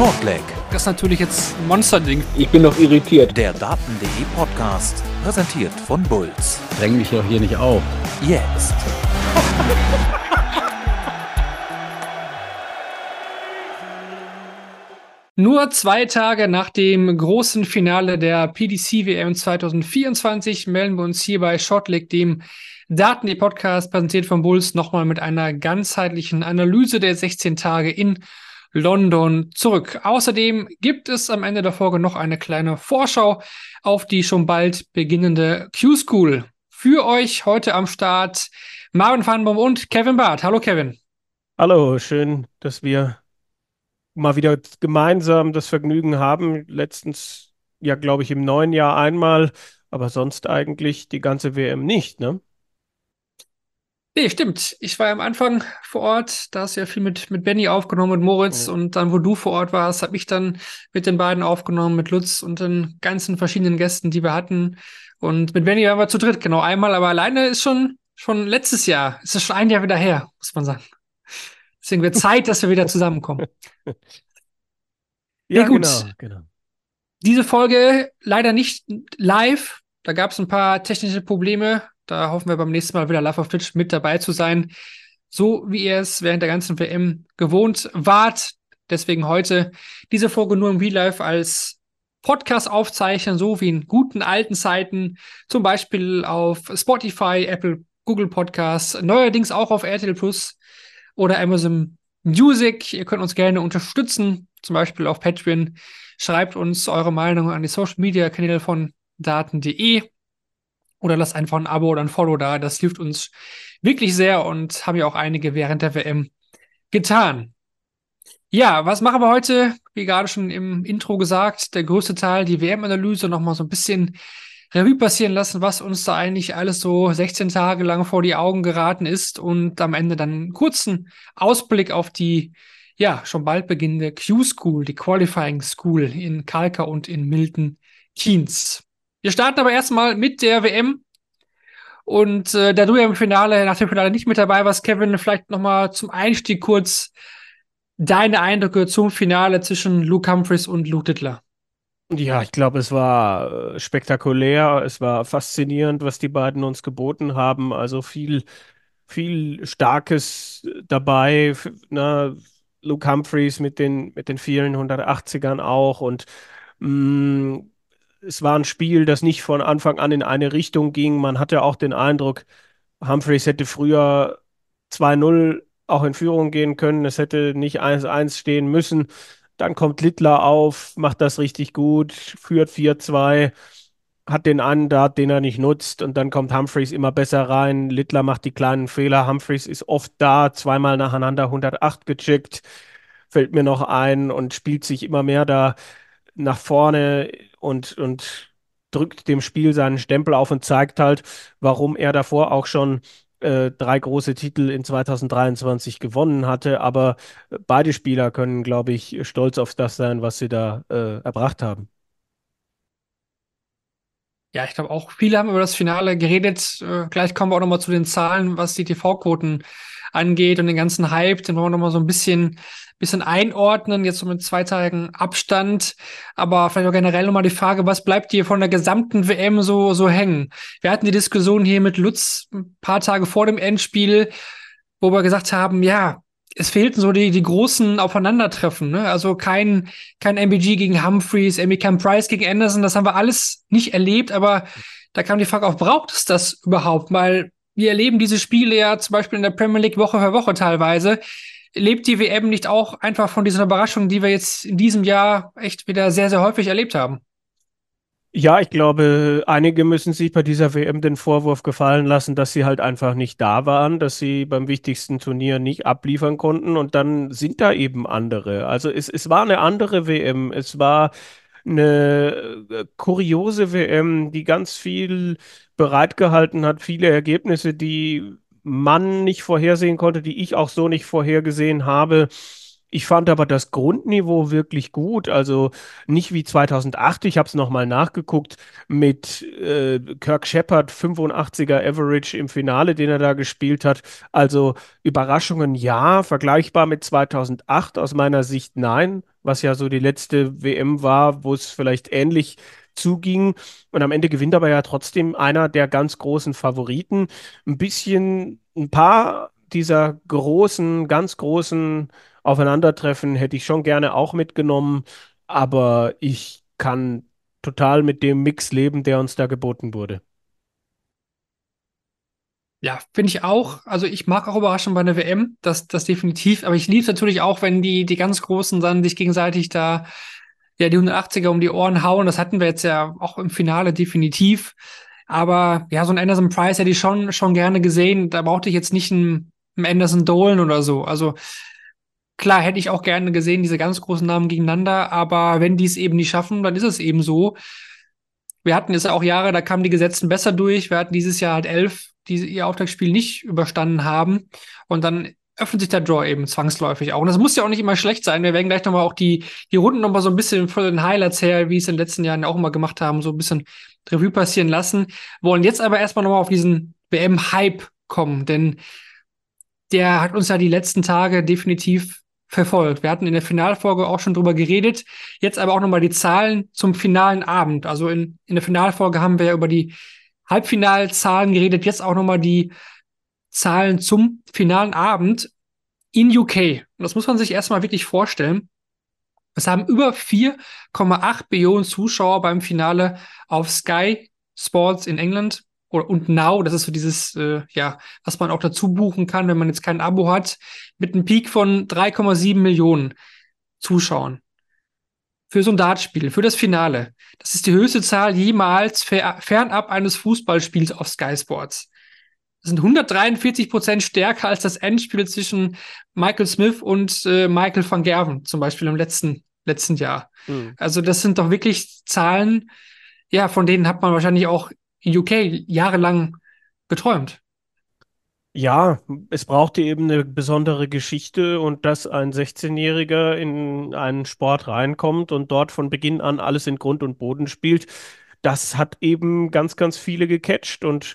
Shortleg. Das ist natürlich jetzt ein Monsterding. Ich bin noch irritiert. Der Daten.de Podcast, präsentiert von Bulls. Dräng mich doch hier nicht auf. Jetzt. Nur zwei Tage nach dem großen Finale der PDC WM 2024 melden wir uns hier bei Shortleg, dem Daten.de Podcast, präsentiert von Bulls, nochmal mit einer ganzheitlichen Analyse der 16 Tage in London zurück. Außerdem gibt es am Ende der Folge noch eine kleine Vorschau auf die schon bald beginnende Q-School. Für euch heute am Start Marvin Vanbaum und Kevin Barth. Hallo Kevin. Hallo, schön, dass wir mal wieder gemeinsam das Vergnügen haben. Letztens, ja, glaube ich, im neuen Jahr einmal, aber sonst eigentlich die ganze WM nicht, ne? Nee, stimmt. Ich war ja am Anfang vor Ort, da hast du ja viel mit, mit Benny aufgenommen, mit Moritz Ja. und dann, wo du vor Ort warst, habe ich dann mit den beiden aufgenommen, mit Lutz und den ganzen verschiedenen Gästen, die wir hatten. Und mit Benny waren wir zu dritt, genau einmal, aber alleine ist schon, schon letztes Jahr, ist es schon ein Jahr wieder her, muss man sagen. Deswegen wird Zeit, dass wir wieder zusammenkommen. Ja, gut. genau, genau. Diese Folge leider nicht live. Da gab es ein paar technische Probleme. Da hoffen wir beim nächsten Mal wieder live auf Twitch mit dabei zu sein. So wie ihr es während der ganzen WM gewohnt wart. Deswegen heute diese Folge nur im Real Life als Podcast aufzeichnen, so wie in guten alten Zeiten. Zum Beispiel auf Spotify, Apple, Google Podcasts, neuerdings auch auf RTL Plus oder Amazon Music. Ihr könnt uns gerne unterstützen, zum Beispiel auf Patreon. Schreibt uns eure Meinung an die Social Media Kanäle von daten.de oder lasst einfach ein Abo oder ein Follow da. Das hilft uns wirklich sehr und haben ja auch einige während der WM getan. Ja, was machen wir heute? Wie gerade schon im Intro gesagt, der größte Teil, die WM-Analyse, nochmal so ein bisschen Revue passieren lassen, was uns da eigentlich alles so 16 Tage lang vor die Augen geraten ist und am Ende dann einen kurzen Ausblick auf die ja schon bald beginnende Q-School, die Qualifying School in Kalka und in Milton Keynes. Wir starten aber erstmal mit der WM. Und äh, da du ja im Finale, nach dem Finale nicht mit dabei warst, Kevin, vielleicht nochmal zum Einstieg kurz deine Eindrücke zum Finale zwischen Luke Humphreys und Luke Dittler. Ja, ich glaube, es war äh, spektakulär, es war faszinierend, was die beiden uns geboten haben. Also viel, viel Starkes dabei. Na, Luke Humphreys mit den, mit den vielen 180ern auch. Und mh, es war ein Spiel, das nicht von Anfang an in eine Richtung ging. Man hatte auch den Eindruck, Humphreys hätte früher 2-0 auch in Führung gehen können. Es hätte nicht 1-1 stehen müssen. Dann kommt Littler auf, macht das richtig gut, führt 4-2, hat den einen Dart, den er nicht nutzt, und dann kommt Humphreys immer besser rein. Littler macht die kleinen Fehler. Humphreys ist oft da, zweimal nacheinander 108 gecheckt, fällt mir noch ein und spielt sich immer mehr da nach vorne und, und drückt dem Spiel seinen Stempel auf und zeigt halt, warum er davor auch schon äh, drei große Titel in 2023 gewonnen hatte. Aber beide Spieler können, glaube ich, stolz auf das sein, was sie da äh, erbracht haben. Ja, ich glaube auch, viele haben über das Finale geredet. Äh, gleich kommen wir auch nochmal zu den Zahlen, was die TV-Quoten angeht und den ganzen Hype. Den wollen wir nochmal so ein bisschen, bisschen einordnen, jetzt so mit zwei Tagen Abstand. Aber vielleicht auch generell nochmal die Frage, was bleibt dir von der gesamten WM so, so hängen? Wir hatten die Diskussion hier mit Lutz ein paar Tage vor dem Endspiel, wo wir gesagt haben, ja, es fehlten so die, die großen Aufeinandertreffen, ne? Also kein, kein MBG gegen Humphreys, Emicam Price gegen Anderson, das haben wir alles nicht erlebt, aber da kam die Frage auf, braucht es das überhaupt? Weil wir erleben diese Spiele ja zum Beispiel in der Premier League Woche für Woche teilweise. Lebt die WM nicht auch einfach von diesen Überraschungen, die wir jetzt in diesem Jahr echt wieder sehr, sehr häufig erlebt haben? Ja, ich glaube, einige müssen sich bei dieser WM den Vorwurf gefallen lassen, dass sie halt einfach nicht da waren, dass sie beim wichtigsten Turnier nicht abliefern konnten und dann sind da eben andere. Also es, es war eine andere WM, es war eine äh, kuriose WM, die ganz viel bereitgehalten hat, viele Ergebnisse, die man nicht vorhersehen konnte, die ich auch so nicht vorhergesehen habe. Ich fand aber das Grundniveau wirklich gut. Also nicht wie 2008, ich habe es nochmal nachgeguckt, mit äh, Kirk Shepard 85er Average im Finale, den er da gespielt hat. Also Überraschungen ja, vergleichbar mit 2008 aus meiner Sicht nein. was ja so die letzte WM war, wo es vielleicht ähnlich zuging. Und am Ende gewinnt aber ja trotzdem einer der ganz großen Favoriten. Ein bisschen, ein paar dieser großen, ganz großen Aufeinandertreffen hätte ich schon gerne auch mitgenommen, aber ich kann total mit dem Mix leben, der uns da geboten wurde. Ja, finde ich auch. Also ich mag auch Überraschungen bei der WM, das, das definitiv. Aber ich liebe es natürlich auch, wenn die, die ganz Großen dann sich gegenseitig da ja die 180er um die Ohren hauen. Das hatten wir jetzt ja auch im Finale definitiv. Aber ja, so ein Anderson Price hätte ich schon, schon gerne gesehen. Da brauchte ich jetzt nicht einen, einen Anderson Dolan oder so. Also klar hätte ich auch gerne gesehen, diese ganz großen Namen gegeneinander. Aber wenn die es eben nicht schaffen, dann ist es eben so. Wir hatten jetzt auch Jahre, da kamen die Gesetzen besser durch. Wir hatten dieses Jahr halt elf die ihr Auftaktspiel nicht überstanden haben. Und dann öffnet sich der Draw eben zwangsläufig auch. Und das muss ja auch nicht immer schlecht sein. Wir werden gleich nochmal auch die, die Runden nochmal so ein bisschen von den Highlights her, wie es in den letzten Jahren auch immer gemacht haben, so ein bisschen Revue passieren lassen. Wollen jetzt aber erstmal nochmal auf diesen WM-Hype kommen, denn der hat uns ja die letzten Tage definitiv verfolgt. Wir hatten in der Finalfolge auch schon drüber geredet. Jetzt aber auch nochmal die Zahlen zum finalen Abend. Also in, in der Finalfolge haben wir ja über die Halbfinalzahlen geredet, jetzt auch nochmal die Zahlen zum finalen Abend in UK. Und das muss man sich erstmal wirklich vorstellen. Es haben über 4,8 Millionen Zuschauer beim Finale auf Sky Sports in England und Now, das ist so dieses, äh, ja, was man auch dazu buchen kann, wenn man jetzt kein Abo hat, mit einem Peak von 3,7 Millionen Zuschauern für so ein Dartspiel, für das Finale. Das ist die höchste Zahl jemals fernab eines Fußballspiels auf Sky Sports. Sind 143 Prozent stärker als das Endspiel zwischen Michael Smith und äh, Michael van Gerven, zum Beispiel im letzten, letzten Jahr. Mhm. Also das sind doch wirklich Zahlen, ja, von denen hat man wahrscheinlich auch in UK jahrelang geträumt. Ja, es brauchte eben eine besondere Geschichte und dass ein 16-Jähriger in einen Sport reinkommt und dort von Beginn an alles in Grund und Boden spielt, das hat eben ganz, ganz viele gecatcht und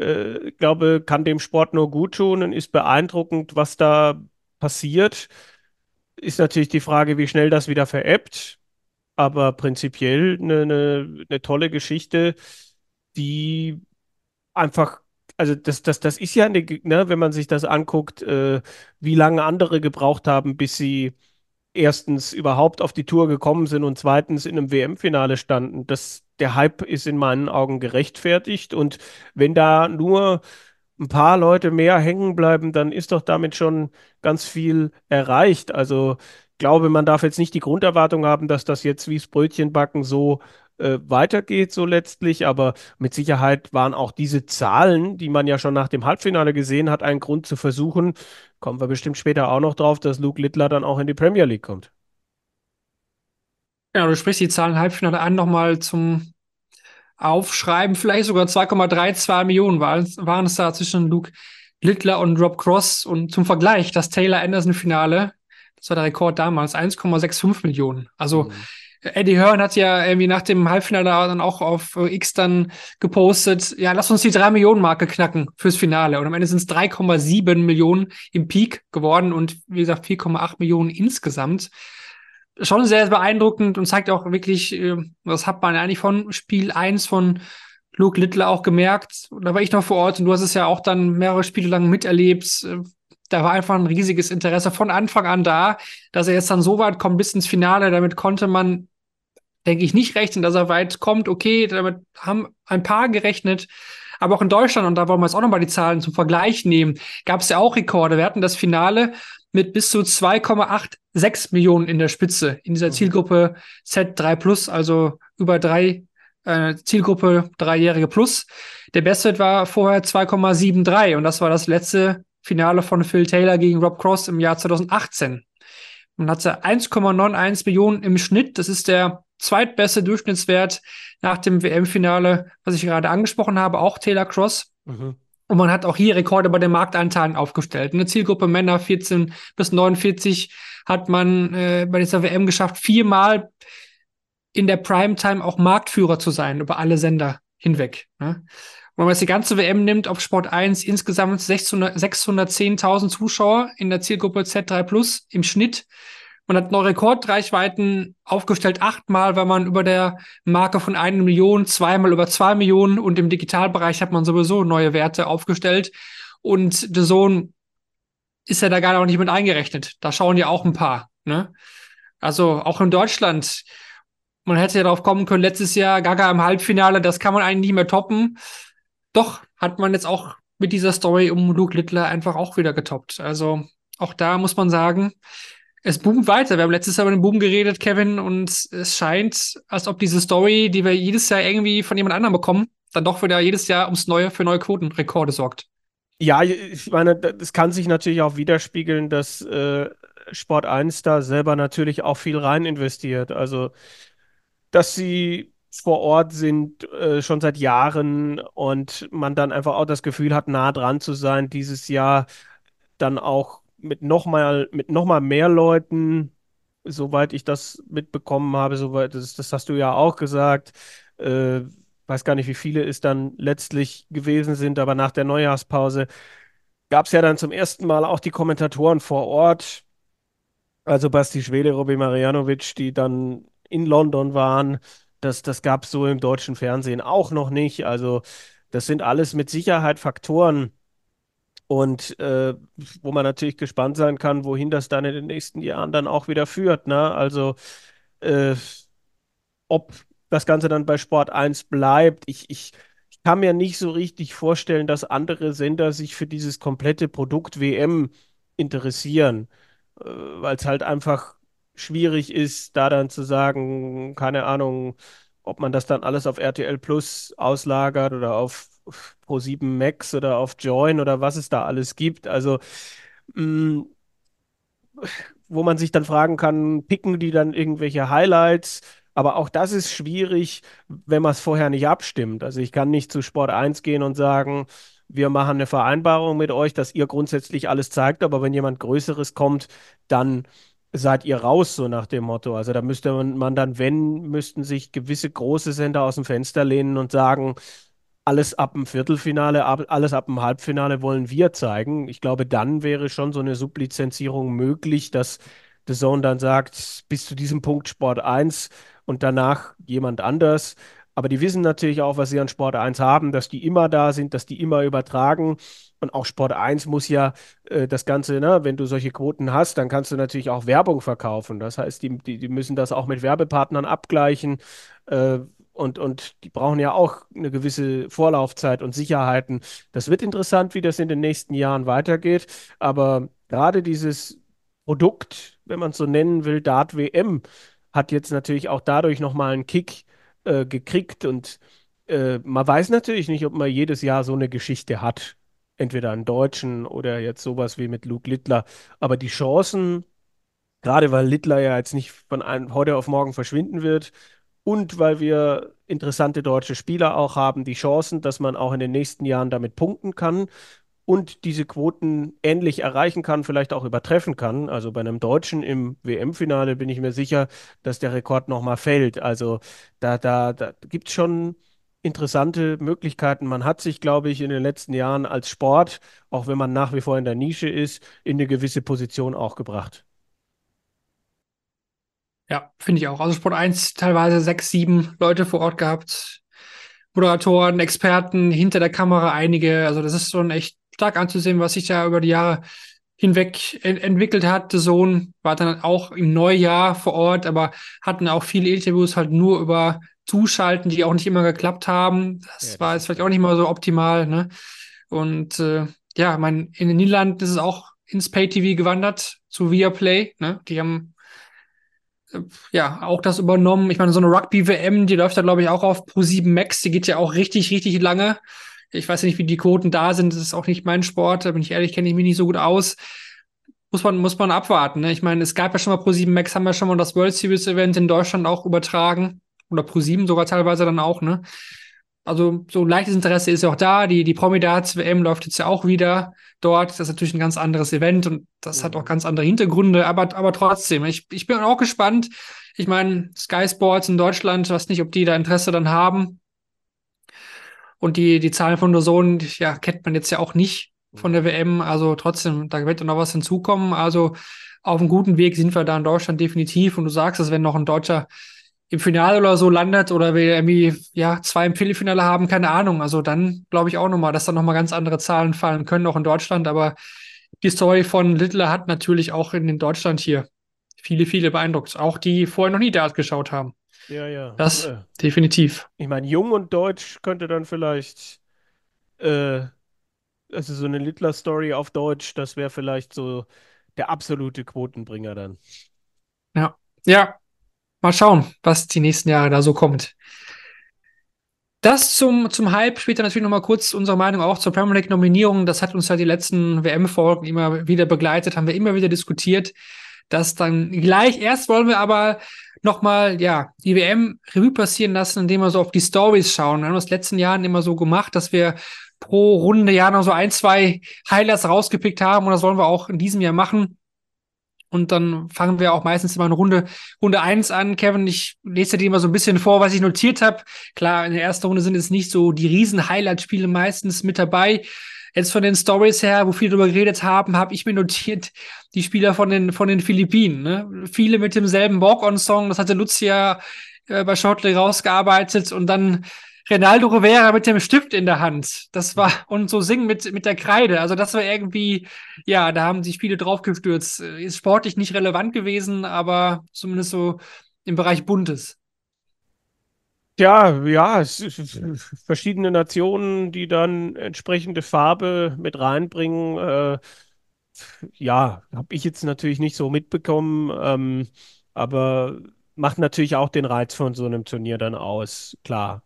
äh, glaube, kann dem Sport nur gut tun und ist beeindruckend, was da passiert. Ist natürlich die Frage, wie schnell das wieder verebbt, aber prinzipiell eine, eine, eine tolle Geschichte, die einfach also das, das, das ist ja eine, ne, wenn man sich das anguckt, äh, wie lange andere gebraucht haben, bis sie erstens überhaupt auf die Tour gekommen sind und zweitens in einem WM-Finale standen. Das, der Hype ist in meinen Augen gerechtfertigt und wenn da nur ein paar Leute mehr hängen bleiben, dann ist doch damit schon ganz viel erreicht. Also ich glaube, man darf jetzt nicht die Grunderwartung haben, dass das jetzt wie das Brötchenbacken so äh, weitergeht, so letztlich. Aber mit Sicherheit waren auch diese Zahlen, die man ja schon nach dem Halbfinale gesehen hat, ein Grund zu versuchen. Kommen wir bestimmt später auch noch drauf, dass Luke Littler dann auch in die Premier League kommt. Ja, du sprichst die Zahlen Halbfinale an, nochmal zum Aufschreiben. Vielleicht sogar 2,32 Millionen waren, waren es da zwischen Luke Littler und Rob Cross. Und zum Vergleich, das Taylor Anderson-Finale, das war der Rekord damals, 1,65 Millionen. Also mhm. Eddie Hearn hat ja irgendwie nach dem Halbfinale dann auch auf X dann gepostet, ja, lass uns die 3 Millionen Marke knacken fürs Finale. Und am Ende sind es 3,7 Millionen im Peak geworden und wie gesagt 4,8 Millionen insgesamt. Schon sehr beeindruckend und zeigt auch wirklich, äh, das hat man eigentlich von Spiel 1 von Luke Littler auch gemerkt. Da war ich noch vor Ort und du hast es ja auch dann mehrere Spiele lang miterlebt. Da war einfach ein riesiges Interesse von Anfang an da, dass er jetzt dann so weit kommt bis ins Finale. Damit konnte man denke ich, nicht rechnen, dass er weit kommt. Okay, damit haben ein paar gerechnet. Aber auch in Deutschland, und da wollen wir jetzt auch nochmal die Zahlen zum Vergleich nehmen, gab es ja auch Rekorde. Wir hatten das Finale mit bis zu 2,86 Millionen in der Spitze in dieser mhm. Zielgruppe Z3 Plus, also über drei äh, Zielgruppe Dreijährige Plus. Der Beste war vorher 2,73 und das war das letzte Finale von Phil Taylor gegen Rob Cross im Jahr 2018. Man hatte 1,91 Millionen im Schnitt. Das ist der zweitbeste Durchschnittswert nach dem WM-Finale, was ich gerade angesprochen habe, auch Taylor Cross. Mhm. Und man hat auch hier Rekorde bei den Marktanteilen aufgestellt. Eine Zielgruppe Männer 14 bis 49 hat man äh, bei dieser WM geschafft, viermal in der Primetime auch Marktführer zu sein über alle Sender hinweg. Ne? Und wenn man jetzt die ganze WM nimmt auf Sport 1, insgesamt 610.000 Zuschauer in der Zielgruppe Z3 Plus im Schnitt Man hat neue Rekordreichweiten aufgestellt, achtmal war man über der Marke von einer Million, zweimal über zwei Millionen und im Digitalbereich hat man sowieso neue Werte aufgestellt. Und The Zone ist ja da gar noch nicht mit eingerechnet. Da schauen ja auch ein paar. Ne? Also auch in Deutschland, man hätte ja darauf kommen können, letztes Jahr Gaga im Halbfinale, das kann man eigentlich nicht mehr toppen. Doch, hat man jetzt auch mit dieser Story um Luke Littler einfach auch wieder getoppt. Also auch da muss man sagen, es boomt weiter. Wir haben letztes Jahr über den Boom geredet, Kevin, und es scheint, als ob diese Story, die wir jedes Jahr irgendwie von jemand anderem bekommen, dann doch wieder jedes Jahr ums Neue für neue Quotenrekorde sorgt. Ja, ich meine, das kann sich natürlich auch widerspiegeln, dass äh, Sport 1 da selber natürlich auch viel rein investiert. Also, dass sie vor Ort sind, äh, schon seit Jahren und man dann einfach auch das Gefühl hat, nah dran zu sein, dieses Jahr dann auch mit nochmal mit noch mal mehr Leuten, soweit ich das mitbekommen habe, soweit, das, das hast du ja auch gesagt, äh, weiß gar nicht, wie viele es dann letztlich gewesen sind, aber nach der Neujahrspause gab es ja dann zum ersten Mal auch die Kommentatoren vor Ort, also Basti Schwede, Robbie Marianovic, die dann in London waren. Das, das gab es so im deutschen Fernsehen auch noch nicht. Also das sind alles mit Sicherheit Faktoren, und äh, wo man natürlich gespannt sein kann, wohin das dann in den nächsten Jahren dann auch wieder führt. Ne? Also äh, ob das Ganze dann bei Sport 1 bleibt. Ich, ich, ich kann mir nicht so richtig vorstellen, dass andere Sender sich für dieses komplette Produkt WM interessieren, äh, weil es halt einfach schwierig ist, da dann zu sagen, keine Ahnung, ob man das dann alles auf RTL Plus auslagert oder auf Pro7 Max oder auf Join oder was es da alles gibt. Also mh, mm, wo man sich dann fragen kann, picken die dann irgendwelche Highlights? Aber auch das ist schwierig, wenn man es vorher nicht abstimmt. Also ich kann nicht zu Sport 1 gehen und sagen, wir machen eine Vereinbarung mit euch, dass ihr grundsätzlich alles zeigt, aber wenn jemand Größeres kommt, dann seid ihr raus, so nach dem Motto. Also da müsste man dann, wenn, müssten sich gewisse große Sender aus dem Fenster lehnen und sagen, alles ab dem Viertelfinale, alles ab dem Halbfinale wollen wir zeigen. Ich glaube, dann wäre schon so eine Sublizenzierung möglich, dass The Zone dann sagt, bis zu diesem Punkt Sport 1 und danach jemand anders. Aber die wissen natürlich auch, was sie an Sport 1 haben, dass die immer da sind, dass die immer übertragen. Und auch Sport 1 muss ja äh, das Ganze, ne, wenn du solche Quoten hast, dann kannst du natürlich auch Werbung verkaufen. Das heißt, die, die, die müssen das auch mit Werbepartnern abgleichen. Äh, und, und die brauchen ja auch eine gewisse Vorlaufzeit und Sicherheiten. Das wird interessant, wie das in den nächsten Jahren weitergeht. Aber gerade dieses Produkt, wenn man es so nennen will, Dart WM, hat jetzt natürlich auch dadurch nochmal einen Kick äh, gekriegt. Und äh, man weiß natürlich nicht, ob man jedes Jahr so eine Geschichte hat entweder einen Deutschen oder jetzt sowas wie mit Luke Littler. Aber die Chancen, gerade weil Littler ja jetzt nicht von einem, heute auf morgen verschwinden wird und weil wir interessante deutsche Spieler auch haben, die Chancen, dass man auch in den nächsten Jahren damit punkten kann und diese Quoten ähnlich erreichen kann, vielleicht auch übertreffen kann. Also bei einem Deutschen im WM-Finale bin ich mir sicher, dass der Rekord nochmal fällt. Also da, da, da gibt es schon interessante Möglichkeiten. Man hat sich, glaube ich, in den letzten Jahren als Sport, auch wenn man nach wie vor in der Nische ist, in eine gewisse Position auch gebracht. Ja, finde ich auch. Also Sport 1 teilweise sechs, sieben Leute vor Ort gehabt. Moderatoren, Experten, hinter der Kamera einige. Also das ist schon echt stark anzusehen, was sich da über die Jahre hinweg ent entwickelt hat. Der Sohn war dann auch im Neujahr vor Ort, aber hatten auch viele Interviews halt nur über zuschalten, die auch nicht immer geklappt haben. Das ja, war jetzt vielleicht auch nicht mal so optimal. Ne? Und äh, ja, mein, in den Niederlanden ist es auch ins Pay-TV gewandert zu Viaplay. Ne? Die haben ja auch das übernommen. Ich meine, so eine Rugby-WM, die läuft da, glaube ich, auch auf Pro7 Max. Die geht ja auch richtig, richtig lange. Ich weiß nicht, wie die Quoten da sind. Das ist auch nicht mein Sport. Da bin ich ehrlich, kenne ich mich nicht so gut aus. Muss man, muss man abwarten. Ne? Ich meine, es gab ja schon mal Pro7 Max, haben wir schon mal das World Series Event in Deutschland auch übertragen oder Pro7 sogar teilweise dann auch, ne? Also so leichtes Interesse ist ja auch da. Die, die Promidats-WM läuft jetzt ja auch wieder dort. Das ist natürlich ein ganz anderes Event und das mhm. hat auch ganz andere Hintergründe, aber, aber trotzdem, ich, ich bin auch gespannt. Ich meine, Sky Sports in Deutschland, weiß nicht, ob die da Interesse dann haben. Und die, die Zahlen von Sohn, ja, kennt man jetzt ja auch nicht von der WM. Also trotzdem, da wird noch was hinzukommen. Also auf einem guten Weg sind wir da in Deutschland definitiv. Und du sagst es, wenn noch ein Deutscher im Finale oder so landet oder wir irgendwie ja zwei im Viertelfinale haben, keine Ahnung. Also dann glaube ich auch nochmal, dass da nochmal ganz andere Zahlen fallen können, auch in Deutschland. Aber die Story von Littler hat natürlich auch in Deutschland hier viele, viele beeindruckt. Auch die vorher noch nie Dart geschaut haben. Ja, ja. Das Ja. definitiv. Ich meine, Jung und Deutsch könnte dann vielleicht, äh, also so eine Littler-Story auf Deutsch, das wäre vielleicht so der absolute Quotenbringer dann. Ja. Ja. Mal schauen, was die nächsten Jahre da so kommt. Das zum, zum Hype, später natürlich nochmal kurz unsere Meinung auch zur Premier League-Nominierung. Das hat uns ja die letzten WM-Folgen immer wieder begleitet, haben wir immer wieder diskutiert. Das dann gleich. Erst wollen wir aber nochmal, ja, die WM Revue passieren lassen, indem wir so auf die Stories schauen. Wir haben das in den letzten Jahren immer so gemacht, dass wir pro Runde ja noch so ein, zwei Highlights rausgepickt haben und das wollen wir auch in diesem Jahr machen. Und dann fangen wir auch meistens immer eine Runde, Runde eins an. Kevin, ich lese dir mal so ein bisschen vor, was ich notiert habe. Klar, in der ersten Runde sind es nicht so die riesen Highlight-Spiele meistens mit dabei. Jetzt von den Stories her, wo viele drüber geredet haben, habe ich mir notiert, die Spieler von den, von den Philippinen. Ne? Viele mit demselben Walk-on-Song, das hatte Lucia äh, bei Shotley rausgearbeitet und dann Renaldo Rivera mit dem Stift in der Hand. Das war, und so singen mit, mit der Kreide. Also das war irgendwie, ja, da haben sich viele draufgestürzt. Ist sportlich nicht relevant gewesen, aber zumindest so im Bereich Buntes. Ja, ja, verschiedene Nationen, die dann entsprechende Farbe mit reinbringen. Äh, ja, habe ich jetzt natürlich nicht so mitbekommen, ähm, aber macht natürlich auch den Reiz von so einem Turnier dann aus, klar.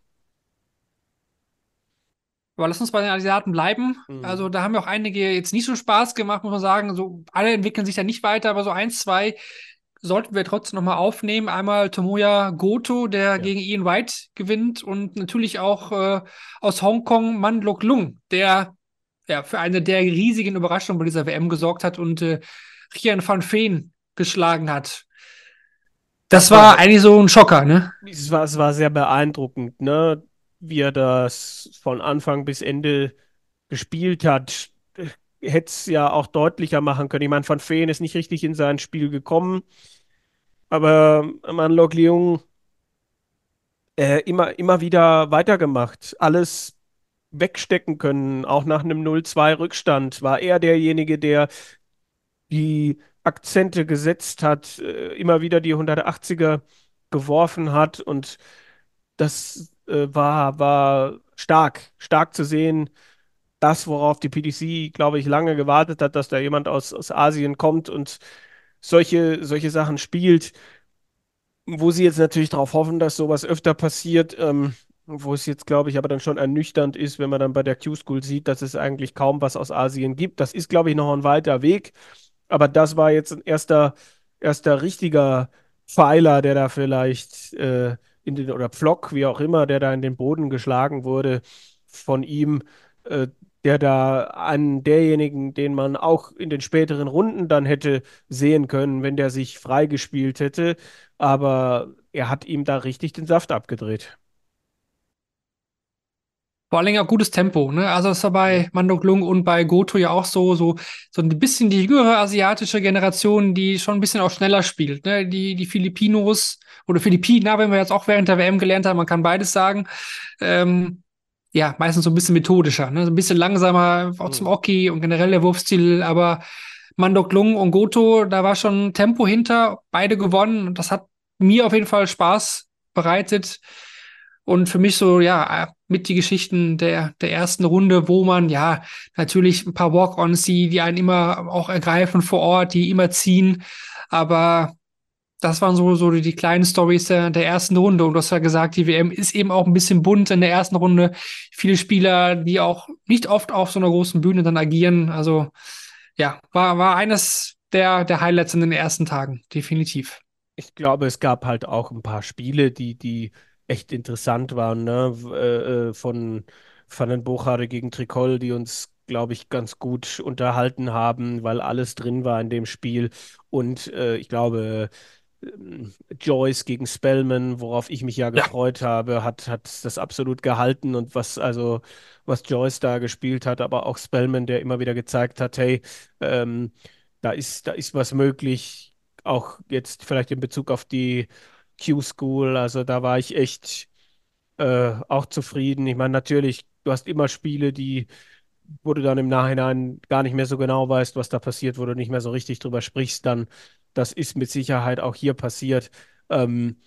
Aber lass uns bei den Asiaten bleiben. Mhm. Also da haben wir auch einige jetzt nicht so Spaß gemacht, muss man sagen. So alle entwickeln sich da nicht weiter, aber so eins, zwei sollten wir trotzdem nochmal aufnehmen. Einmal Tomoya Goto, der Ja. gegen Ian White gewinnt und natürlich auch äh, aus Hongkong Man Lok Lung, der ja für eine der riesigen Überraschungen bei dieser WM gesorgt hat und äh, Rian van Veen geschlagen hat. Das war eigentlich so ein Schocker, ne? Es war, es war sehr beeindruckend, ne? Wie er das von Anfang bis Ende gespielt hat. Hätte es ja auch deutlicher machen können. Ich meine, Van Veen ist nicht richtig in sein Spiel gekommen, aber man Lok Leung äh, immer, immer wieder weitergemacht. Alles wegstecken können, auch nach einem 0-2 Rückstand. War er derjenige, der die Akzente gesetzt hat, äh, immer wieder die 180er geworfen hat und das äh, war, war stark, stark zu sehen. Das, worauf die PDC, glaube ich, lange gewartet hat, dass da jemand aus, aus Asien kommt und solche, solche Sachen spielt, wo sie jetzt natürlich darauf hoffen, dass sowas öfter passiert, ähm, wo es jetzt, glaube ich, aber dann schon ernüchternd ist, wenn man dann bei der Q-School sieht, dass es eigentlich kaum was aus Asien gibt. Das ist, glaube ich, noch ein weiter Weg, aber das war jetzt ein erster, erster richtiger Pfeiler, der da vielleicht äh, in den, oder Pflock, wie auch immer, der da in den Boden geschlagen wurde von ihm, äh, der da einen derjenigen, den man auch in den späteren Runden dann hätte sehen können, wenn der sich freigespielt hätte. Aber er hat ihm da richtig den Saft abgedreht. Vor allen Dingen auch gutes Tempo, ne? Also das war bei Mandok Lung und bei Goto ja auch so, so, so ein bisschen die jüngere asiatische Generation, die schon ein bisschen auch schneller spielt, ne? Die, die Filipinos oder Philippiner, wenn wir jetzt auch während der WM gelernt haben, man kann beides sagen, ähm, ja, meistens so ein bisschen methodischer, ne? So ein bisschen langsamer, auch zum Mhm. Oki und generell der Wurfstil, aber Mandok Lung und Goto, da war schon Tempo hinter, beide gewonnen und das hat mir auf jeden Fall Spaß bereitet. Und für mich so, ja, mit die Geschichten der, der ersten Runde, wo man ja natürlich ein paar Walk-ons sieht, die einen immer auch ergreifen vor Ort, die immer ziehen. Aber das waren so, so die kleinen Stories der, der ersten Runde. Und du hast ja gesagt, die WM ist eben auch ein bisschen bunt in der ersten Runde. Viele Spieler, die auch nicht oft auf so einer großen Bühne dann agieren. Also ja, war, war eines der, der Highlights in den ersten Tagen, definitiv. Ich glaube, es gab halt auch ein paar Spiele, die, die echt interessant waren, ne? Äh, äh, von Van den Bochade gegen Tricol, die uns, glaube ich, ganz gut unterhalten haben, weil alles drin war in dem Spiel. Und äh, ich glaube, ähm, Joyce gegen Spellman, worauf ich mich ja Ja. gefreut habe, hat, hat das absolut gehalten. Und was also, was Joyce da gespielt hat, aber auch Spellman, der immer wieder gezeigt hat, hey, ähm, da ist, da ist was möglich, auch jetzt vielleicht in Bezug auf die Q-School. Also da war ich echt äh, auch zufrieden. Ich meine, natürlich, du hast immer Spiele, die, wo du dann im Nachhinein gar nicht mehr so genau weißt, was da passiert, wo du nicht mehr so richtig drüber sprichst, dann, das ist mit Sicherheit auch hier passiert. Ähm,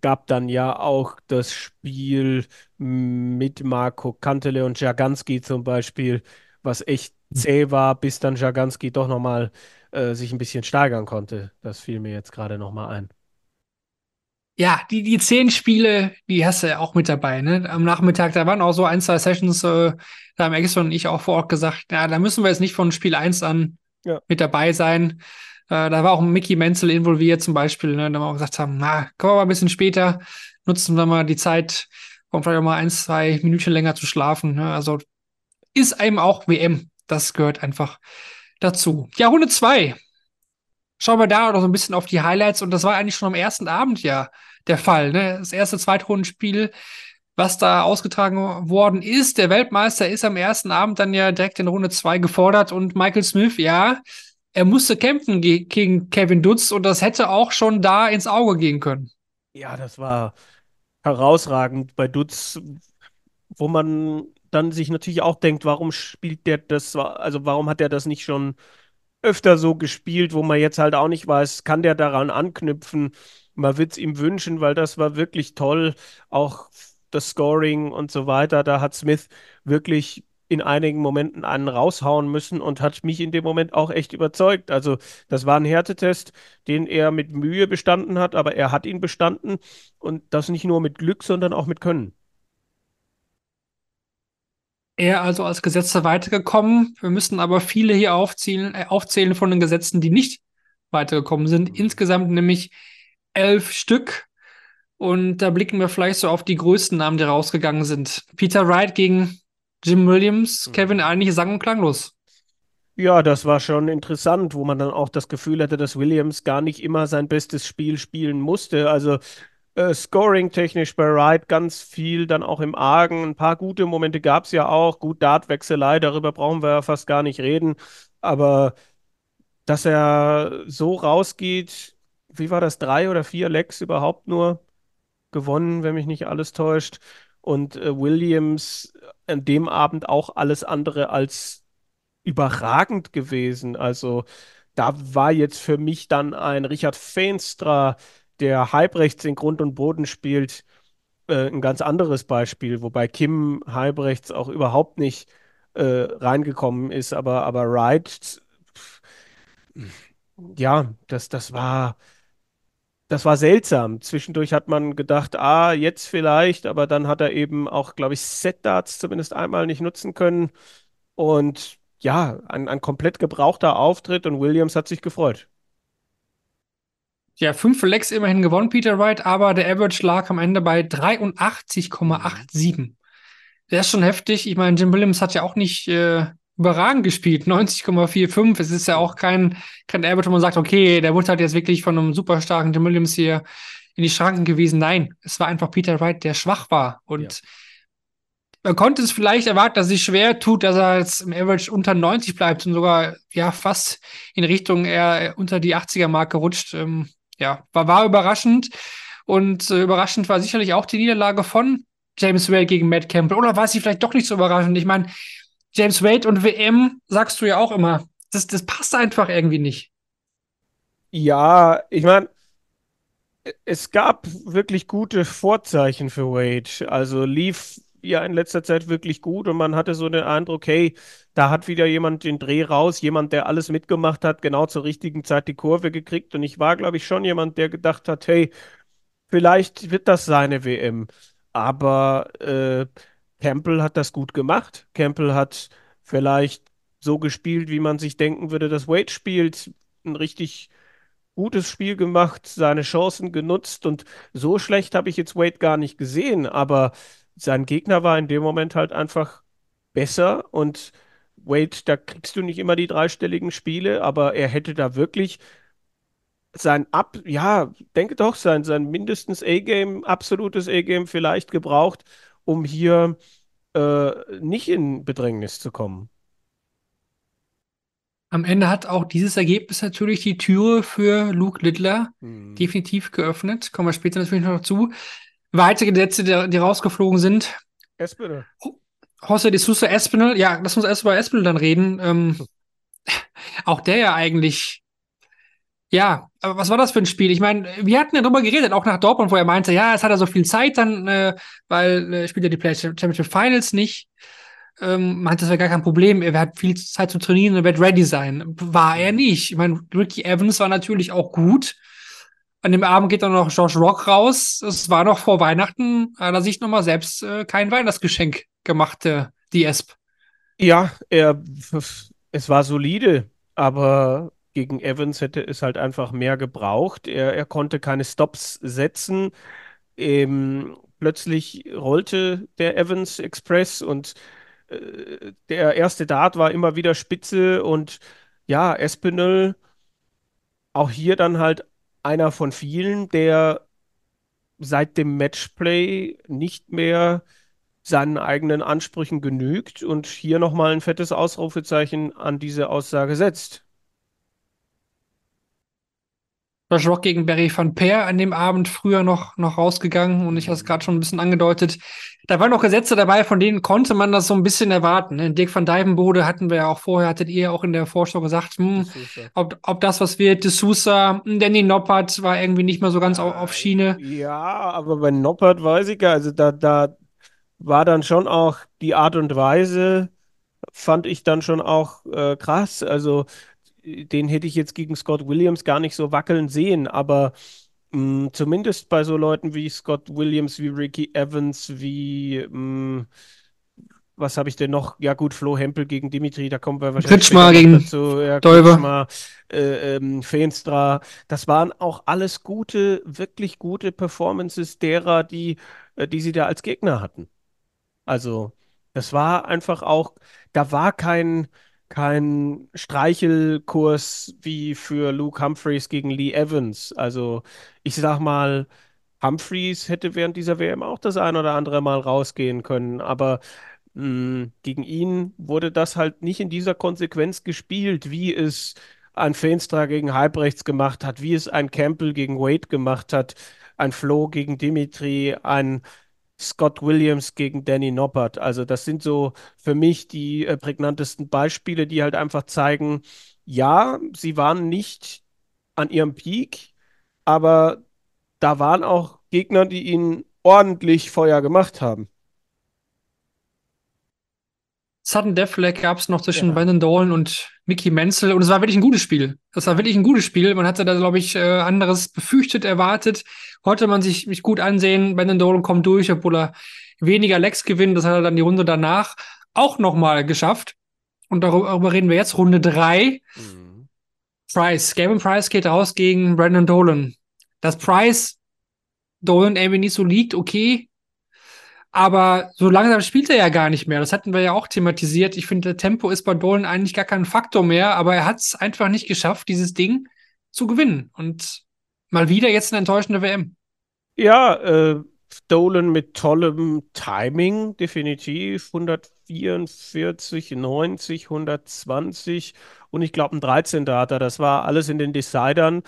gab dann ja auch das Spiel mit Marco Kantele und Jaganski zum Beispiel, was echt zäh war, bis dann Jaganski doch nochmal äh, sich ein bisschen steigern konnte. Das fiel mir jetzt gerade nochmal ein. Ja, die, die zehn Spiele, die hast du ja auch mit dabei, ne? Am Nachmittag, da waren auch so ein, zwei Sessions, äh, da haben Exxon und ich auch vor Ort gesagt, ja, da müssen wir jetzt nicht von Spiel 1 an ja. mit dabei sein. Äh, da war auch Mickey Menzel involviert zum Beispiel, ne? Da haben wir auch gesagt haben, na, kommen wir mal ein bisschen später, nutzen wir mal die Zeit, um vielleicht auch mal ein, zwei Minuten länger zu schlafen. Ne? Also ist einem auch WM. Das gehört einfach dazu. Ja, Runde zwei. Schauen wir da noch so ein bisschen auf die Highlights. Und das war eigentlich schon am ersten Abend ja der Fall. Ne? Das erste Zweitrundenspiel, was da ausgetragen worden ist. Der Weltmeister ist am ersten Abend dann ja direkt in Runde zwei gefordert. Und Michael Smith, ja, er musste kämpfen ge gegen Kevin Dutz. Und das hätte auch schon da ins Auge gehen können. Ja, das war herausragend bei Dutz, wo man dann sich natürlich auch denkt, warum spielt der das, also warum hat er das nicht schon öfter so gespielt, wo man jetzt halt auch nicht weiß, kann der daran anknüpfen? Man wird es ihm wünschen, weil das war wirklich toll. Auch das Scoring und so weiter. Da hat Smith wirklich in einigen Momenten einen raushauen müssen und hat mich in dem Moment auch echt überzeugt. Also das war ein Härtetest, den er mit Mühe bestanden hat, aber er hat ihn bestanden und das nicht nur mit Glück, sondern auch mit Können. Er also als Gesetzer weitergekommen. Wir müssen aber viele hier aufzählen, äh, aufzählen von den Gesetzen, die nicht weitergekommen sind. Insgesamt nämlich elf Stück. Und da blicken wir vielleicht so auf die größten Namen, die rausgegangen sind. Peter Wright gegen Jim Williams, mhm. Kevin eigentlich sang- und klanglos. Ja, das war schon interessant, wo man dann auch das Gefühl hatte, dass Williams gar nicht immer sein bestes Spiel spielen musste. Also äh, Scoring-technisch bei Wright ganz viel, dann auch im Argen. Ein paar gute Momente gab es ja auch. Gut, Dartwechselei, darüber brauchen wir ja fast gar nicht reden. Aber dass er so rausgeht, wie war das, drei oder vier Lecks überhaupt nur gewonnen, wenn mich nicht alles täuscht. Und äh, Williams an dem Abend auch alles andere als überragend gewesen. Also da war jetzt für mich dann ein Richard Feenstra der Halbrechts in Grund und Boden spielt, äh, ein ganz anderes Beispiel, wobei Kim Halbrechts auch überhaupt nicht äh, reingekommen ist, aber, aber Wright, ja, das, das war. Das war seltsam. Zwischendurch hat man gedacht, ah, jetzt vielleicht, aber dann hat er eben auch, glaube ich, Set-Darts zumindest einmal nicht nutzen können. Und ja, ein, ein komplett gebrauchter Auftritt und Williams hat sich gefreut. Ja, fünf Lecks immerhin gewonnen, Peter Wright, aber der Average lag am Ende bei 83,87. Der ist schon heftig. Ich meine, Jim Williams hat ja auch nicht äh, überragend gespielt. 90,45. Es ist ja auch kein, kein Average, wo man sagt, okay, der wurde halt jetzt wirklich von einem super starken Jim Williams hier in die Schranken gewesen. Nein, es war einfach Peter Wright, der schwach war. Und ja. man konnte es vielleicht erwarten, dass er sich schwer tut, dass er jetzt im Average unter 90 bleibt und sogar ja fast in Richtung eher unter die 80er-Marke rutscht. Ähm, ja, war, war überraschend. Und äh, überraschend war sicherlich auch die Niederlage von James Wade gegen Matt Campbell. Oder war sie vielleicht doch nicht so überraschend? Ich meine, James Wade und WM sagst du ja auch immer. Das, das passt einfach irgendwie nicht. Ja, ich meine, es gab wirklich gute Vorzeichen für Wade. Also lief ja in letzter Zeit wirklich gut und man hatte so den Eindruck, hey, da hat wieder jemand den Dreh raus, jemand, der alles mitgemacht hat, genau zur richtigen Zeit die Kurve gekriegt. Und ich war, glaube ich, schon jemand, der gedacht hat, hey, vielleicht wird das seine WM. Aber äh, Campbell hat das gut gemacht. Campbell hat vielleicht so gespielt, wie man sich denken würde, dass Wade spielt. Ein richtig gutes Spiel gemacht, seine Chancen genutzt. Und so schlecht habe ich jetzt Wade gar nicht gesehen, aber sein Gegner war in dem Moment halt einfach besser. Und Wade, da kriegst du nicht immer die dreistelligen Spiele, aber er hätte da wirklich sein Ab, ja, denke doch, sein, sein mindestens A-Game, absolutes A-Game vielleicht gebraucht, um hier äh, nicht in Bedrängnis zu kommen. Am Ende hat auch dieses Ergebnis natürlich die Türe für Luke Littler Hm. definitiv geöffnet. Kommen wir später natürlich noch dazu. Weitere Sätze, die, die rausgeflogen sind. Espinel. José de Sousa Espinel, ja, lass uns erst über Espinel dann reden. Ähm, auch der ja eigentlich, ja, aber was war das für ein Spiel? Ich meine, wir hatten ja drüber geredet, auch nach Dortmund, wo er meinte, ja, es hat er so viel Zeit dann, äh, weil äh, spielt ja die Play Championship Finals nicht. Ähm, meinte, das wäre gar kein Problem, er hat viel Zeit zu trainieren und wird ready sein. War er nicht. Ich meine, Ricky Evans war natürlich auch gut. An dem Abend geht dann noch Josh Rock raus. Es war noch vor Weihnachten, hat er sich nochmal selbst äh, kein Weihnachtsgeschenk gemacht, äh, die Esp. Ja, er, es war solide, aber gegen Evans hätte es halt einfach mehr gebraucht. Er, er konnte keine Stops setzen. Ähm, plötzlich rollte der Evans Express und äh, der erste Dart war immer wieder spitze und ja, Espinel auch hier dann halt einer von vielen, der seit dem Matchplay nicht mehr seinen eigenen Ansprüchen genügt und hier nochmal ein fettes Ausrufezeichen an diese Aussage setzt. Josh Rock gegen Barry van Peer an dem Abend früher noch, noch rausgegangen und ich habe es gerade schon ein bisschen angedeutet. Da waren noch Gesetze dabei, von denen konnte man das so ein bisschen erwarten. Ne? Dirk van Dijvenbode hatten wir ja auch vorher, hattet ihr auch in der Vorschau gesagt, hm, ob, ob das was wird. De Sousa, hm, Danny Noppert war irgendwie nicht mehr so ganz auf, auf Schiene. Ja, aber bei Noppert weiß ich ja, also da, da war dann schon auch die Art und Weise, fand ich dann schon auch äh, krass. Also den hätte ich jetzt gegen Scott Williams gar nicht so wackeln sehen, aber mh, zumindest bei so Leuten wie Scott Williams, wie Ricky Evans, wie mh, was habe ich denn noch? Ja gut, Flo Hempel gegen Dimitri, da kommen wir wahrscheinlich Kritschmar gegen dazu. Ja. Kritschmar, äh, ähm, Feenstra. Das waren auch alles gute, wirklich gute Performances derer, die, äh, die sie da als Gegner hatten. Also, das war einfach auch, da war kein, kein Streichelkurs wie für Luke Humphreys gegen Lee Evans. Also, ich sag mal, Humphreys hätte während dieser WM auch das ein oder andere Mal rausgehen können, aber mh, gegen ihn wurde das halt nicht in dieser Konsequenz gespielt, wie es ein Feenstra gegen Halbrechts gemacht hat, wie es ein Campbell gegen Wade gemacht hat, ein Flo gegen Dimitri, ein Scott Williams gegen Danny Noppert. Also das sind so für mich die äh, prägnantesten Beispiele, die halt einfach zeigen, ja, sie waren nicht an ihrem Peak, aber da waren auch Gegner, die ihnen ordentlich Feuer gemacht haben. Sudden Deathleg gab es noch zwischen Ja. Brandon Dolan und Mickey Menzel und es war wirklich ein gutes Spiel. Es war wirklich ein gutes Spiel. Man hatte da, glaube ich, äh, anderes befürchtet, erwartet. Konnte man sich, sich gut ansehen. Brandon Dolan kommt durch, obwohl er weniger Lecks gewinnt. Das hat er dann die Runde danach auch nochmal geschafft. Und darüber, reden wir jetzt. Runde drei. Price. Gavin Price geht raus gegen Brandon Dolan. Dass Price Dolan irgendwie nicht so liegt, okay. Aber so langsam spielt er ja gar nicht mehr. Das hatten wir ja auch thematisiert. Ich finde, Tempo ist bei Dolan eigentlich gar kein Faktor mehr, aber er hat es einfach nicht geschafft, dieses Ding zu gewinnen. Und mal wieder jetzt eine enttäuschende WM. Ja, äh, Dolan mit tollem Timing, definitiv. 144, 90, 120 und ich glaube ein 13. hat er. Das war alles in den Decidern.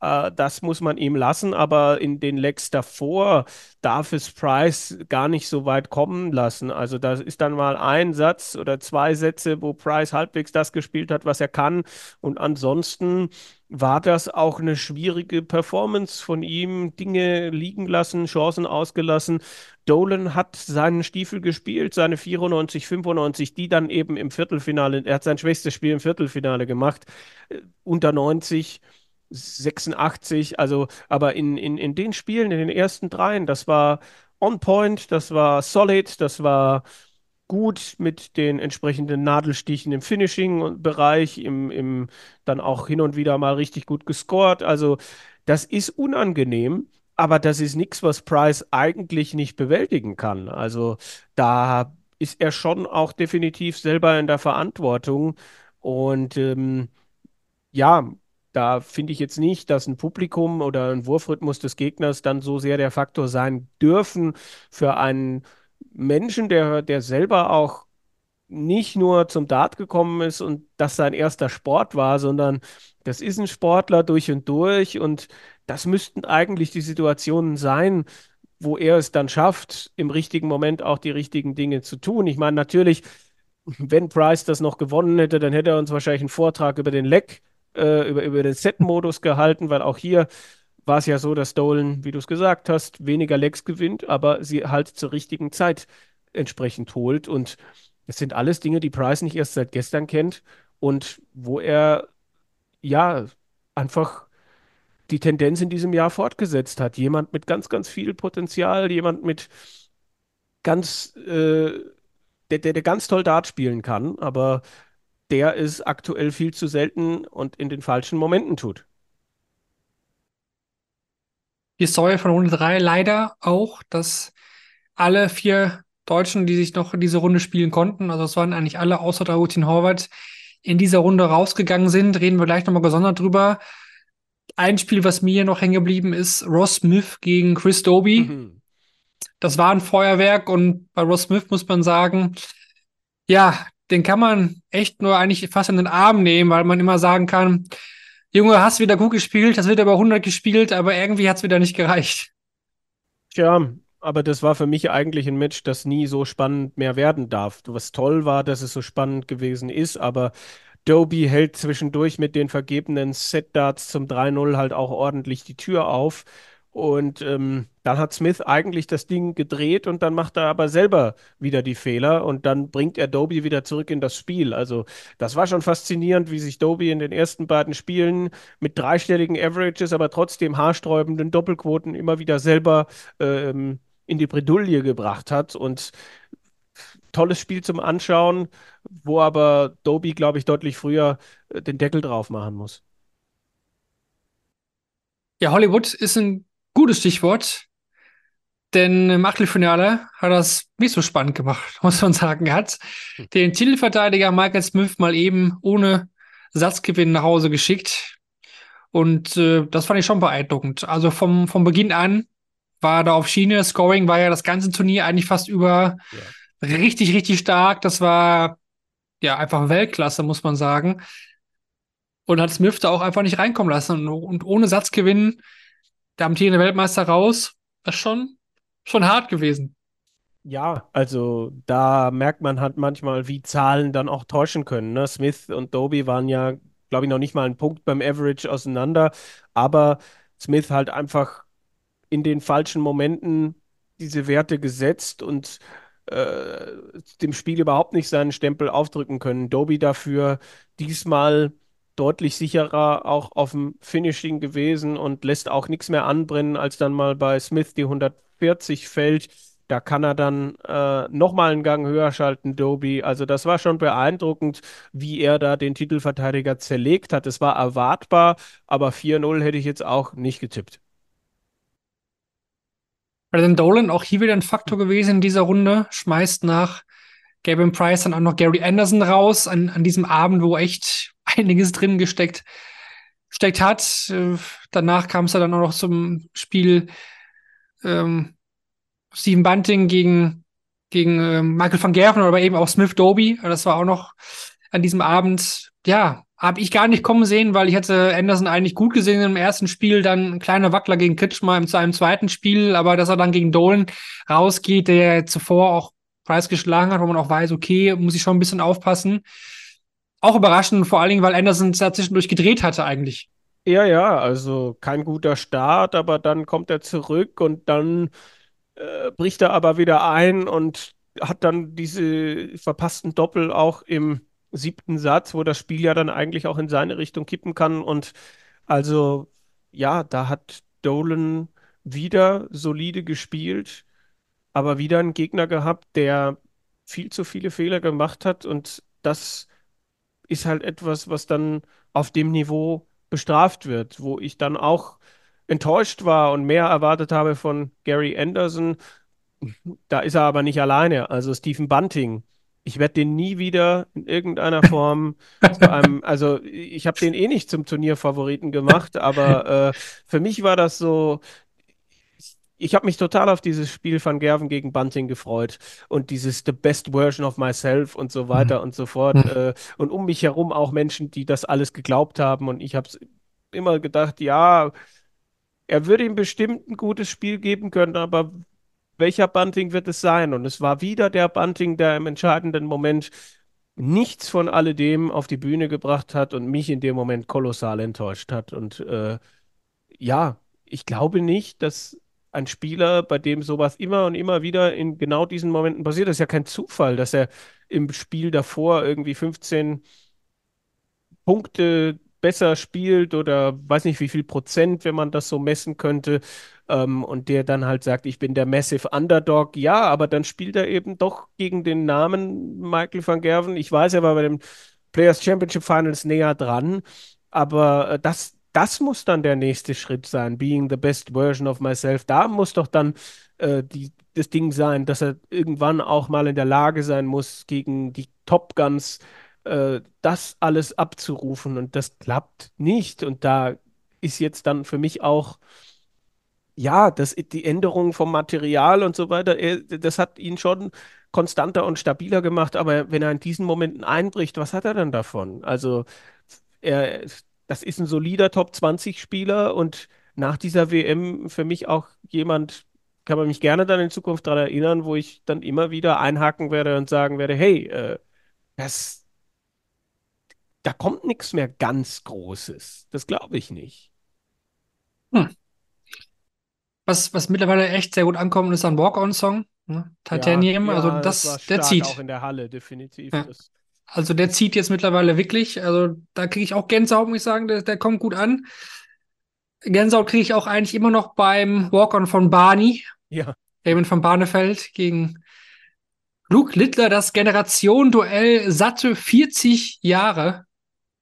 Äh, das muss man ihm lassen, aber in den Lecks davor darf es Price gar nicht so weit kommen lassen. Also da ist dann mal ein Satz oder zwei Sätze, wo Price halbwegs das gespielt hat, was er kann. Und ansonsten war das auch eine schwierige Performance von ihm. Dinge liegen lassen, Chancen ausgelassen. Dolan hat seinen Stiefel gespielt, seine 94, 95, die dann eben im Viertelfinale, er hat sein schwächstes Spiel im Viertelfinale gemacht, äh, unter 90. 86, also aber in, in, in den Spielen, in den ersten dreien, das war on point, das war solid, das war gut mit den entsprechenden Nadelstichen im Finishing-Bereich, im, im dann auch hin und wieder mal richtig gut gescored. Also das ist unangenehm, aber das ist nichts, was Price eigentlich nicht bewältigen kann. Also da ist er schon auch definitiv selber in der Verantwortung und ähm, ja, da finde ich jetzt nicht, dass ein Publikum oder ein Wurfrhythmus des Gegners dann so sehr der Faktor sein dürfen für einen Menschen, der, der selber auch nicht nur zum Dart gekommen ist und das sein erster Sport war, sondern das ist ein Sportler durch und durch und das müssten eigentlich die Situationen sein, wo er es dann schafft, im richtigen Moment auch die richtigen Dinge zu tun. Ich meine, natürlich, wenn Price das noch gewonnen hätte, dann hätte er uns wahrscheinlich einen Vortrag über den Leck, äh, über, über den Set-Modus gehalten, weil auch hier war es ja so, dass Dolan, wie du es gesagt hast, weniger Lecks gewinnt, aber sie halt zur richtigen Zeit entsprechend holt. Und das sind alles Dinge, die Price nicht erst seit gestern kennt und wo er ja einfach die Tendenz in diesem Jahr fortgesetzt hat. Jemand mit ganz, ganz viel Potenzial, jemand mit ganz, äh, der, der, der ganz toll Dart spielen kann, aber der es aktuell viel zu selten und in den falschen Momenten tut. Die Story von Runde 3 leider auch, dass alle vier Deutschen, die sich noch in diese Runde spielen konnten, also es waren eigentlich alle außer Dragutin Horvath, in dieser Runde rausgegangen sind. Reden wir gleich nochmal gesondert drüber. Ein Spiel, was mir noch hängen geblieben ist, Ross Smith gegen Chris Doby. Mhm. Das war ein Feuerwerk und bei Ross Smith muss man sagen, ja, den kann man echt nur eigentlich fast in den Arm nehmen, weil man immer sagen kann, Junge, hast wieder gut gespielt, das wird über 100 gespielt, aber irgendwie hat es wieder nicht gereicht. Tja, aber das war für mich eigentlich ein Match, das nie so spannend mehr werden darf. Was toll war, dass es so spannend gewesen ist, aber Doby hält zwischendurch mit den vergebenen Set-Darts zum 3-0 halt auch ordentlich die Tür auf. Und ähm, dann hat Smith eigentlich das Ding gedreht und dann macht er aber selber wieder die Fehler und dann bringt er Doby wieder zurück in das Spiel. Also das war schon faszinierend, wie sich Doby in den ersten beiden Spielen mit dreistelligen Averages, aber trotzdem haarsträubenden Doppelquoten immer wieder selber ähm, in die Bredouille gebracht hat. Und tolles Spiel zum Anschauen, wo aber Doby, glaube ich, deutlich früher äh, den Deckel drauf machen muss. Ja, Hollywood ist ein gutes Stichwort, denn im Achtelfinale hat das nicht so spannend gemacht, muss man sagen. Er hat hm. den Titelverteidiger Michael Smith mal eben ohne Satzgewinn nach Hause geschickt. Und äh, das fand ich schon beeindruckend. Also vom, vom Beginn an war da auf Schiene. Scoring war ja das ganze Turnier eigentlich fast über ja. richtig, richtig stark. Das war ja einfach Weltklasse, muss man sagen. Und hat Smith da auch einfach nicht reinkommen lassen. Und, ohne Satzgewinn der amtierende Weltmeister raus, das ist schon, schon hart gewesen. Ja, also da merkt man halt manchmal, wie Zahlen dann auch täuschen können. Ne? Smith und Doby waren ja, glaube ich, noch nicht mal einen Punkt beim Average auseinander, aber Smith halt einfach in den falschen Momenten diese Werte gesetzt und äh, dem Spiel überhaupt nicht seinen Stempel aufdrücken können. Doby dafür diesmal deutlich sicherer auch auf dem Finishing gewesen und lässt auch nichts mehr anbrennen, als dann mal bei Smith die 140 fällt. Da kann er dann äh, nochmal einen Gang höher schalten, Doby. Also das war schon beeindruckend, wie er da den Titelverteidiger zerlegt hat. Es war erwartbar, aber 4-0 hätte ich jetzt auch nicht getippt. Brandon Dolan auch hier wieder ein Faktor gewesen in dieser Runde. Schmeißt nach Gavin Price dann auch noch Gary Anderson raus an, an diesem Abend, wo echt einiges drin gesteckt steckt hat. Äh, danach kam es dann auch noch zum Spiel ähm, Stephen Bunting gegen, gegen äh, Michael van Gerven oder eben auch Smith Doby. Das war auch noch an diesem Abend, ja, habe ich gar nicht kommen sehen, weil ich hätte Anderson eigentlich gut gesehen im ersten Spiel, dann ein kleiner Wackler gegen Kitschmer im, im zweiten Spiel, aber dass er dann gegen Dolan rausgeht, der zuvor auch Preis geschlagen hat, wo man auch weiß, okay, muss ich schon ein bisschen aufpassen. Auch überraschend, vor allen Dingen, weil Anderson es ja zwischendurch gedreht hatte eigentlich. Ja, ja, also kein guter Start, aber dann kommt er zurück und dann äh, bricht er aber wieder ein und hat dann diese verpassten Doppel auch im siebten Satz, wo das Spiel ja dann eigentlich auch in seine Richtung kippen kann. Und also, ja, da hat Dolan wieder solide gespielt, aber wieder einen Gegner gehabt, der viel zu viele Fehler gemacht hat. Und das ist halt etwas, was dann auf dem Niveau bestraft wird, wo ich dann auch enttäuscht war und mehr erwartet habe von Gary Anderson. Da ist er aber nicht alleine. Also Stephen Bunting ich werde den nie wieder in irgendeiner Form zu einem, also ich habe den eh nicht zum Turnierfavoriten gemacht, aber äh, für mich war das so, ich habe mich total auf dieses Spiel von Gerven gegen Bunting gefreut und dieses The Best Version of Myself und so weiter mhm. und so fort. Mhm. Äh, und um mich herum auch Menschen, die das alles geglaubt haben. Und ich habe immer gedacht, ja, er würde ihm bestimmt ein gutes Spiel geben können, aber welcher Bunting wird es sein? Und es war wieder der Bunting, der im entscheidenden Moment nichts von alledem auf die Bühne gebracht hat und mich in dem Moment kolossal enttäuscht hat. Und äh, ja, ich glaube nicht, dass ein Spieler, bei dem sowas immer und immer wieder in genau diesen Momenten passiert. Das ist ja kein Zufall, dass er im Spiel davor irgendwie 15 Punkte besser spielt oder weiß nicht wie viel Prozent, wenn man das so messen könnte. Ähm, und der dann halt sagt, ich bin der Massive Underdog. Ja, aber dann spielt er eben doch gegen den Namen Michael van Gerven. Ich weiß, er war bei dem Players Championship Finals näher dran. Aber äh, das, das muss dann der nächste Schritt sein, being the best version of myself. Da muss doch dann äh, die, das Ding sein, dass er irgendwann auch mal in der Lage sein muss, gegen die Top Guns äh, das alles abzurufen. Und das klappt nicht. Und da ist jetzt dann für mich auch ja, das, die Änderung vom Material und so weiter, er, das hat ihn schon konstanter und stabiler gemacht. Aber wenn er in diesen Momenten einbricht, was hat er dann davon? Also er, das ist ein solider Top-20-Spieler und nach dieser WM für mich auch jemand, kann man mich gerne dann in Zukunft daran erinnern, wo ich dann immer wieder einhaken werde und sagen werde, hey, äh, das, da kommt nichts mehr ganz Großes. Das glaube ich nicht. Hm. Was, was mittlerweile echt sehr gut ankommt, ist ein Walk-On-Song. Ne? Titanium, ja, also das, das der zieht. auch in der Halle, definitiv. Ja. Also der zieht jetzt mittlerweile wirklich. Also da kriege ich auch Gänsehaut, muss ich sagen. Der, der kommt gut an. Gänsehaut kriege ich auch eigentlich immer noch beim Walk-On von Barney. Ja. Raymond von Barnefeld gegen Luke Littler. Das Generation-Duell satte 40 Jahre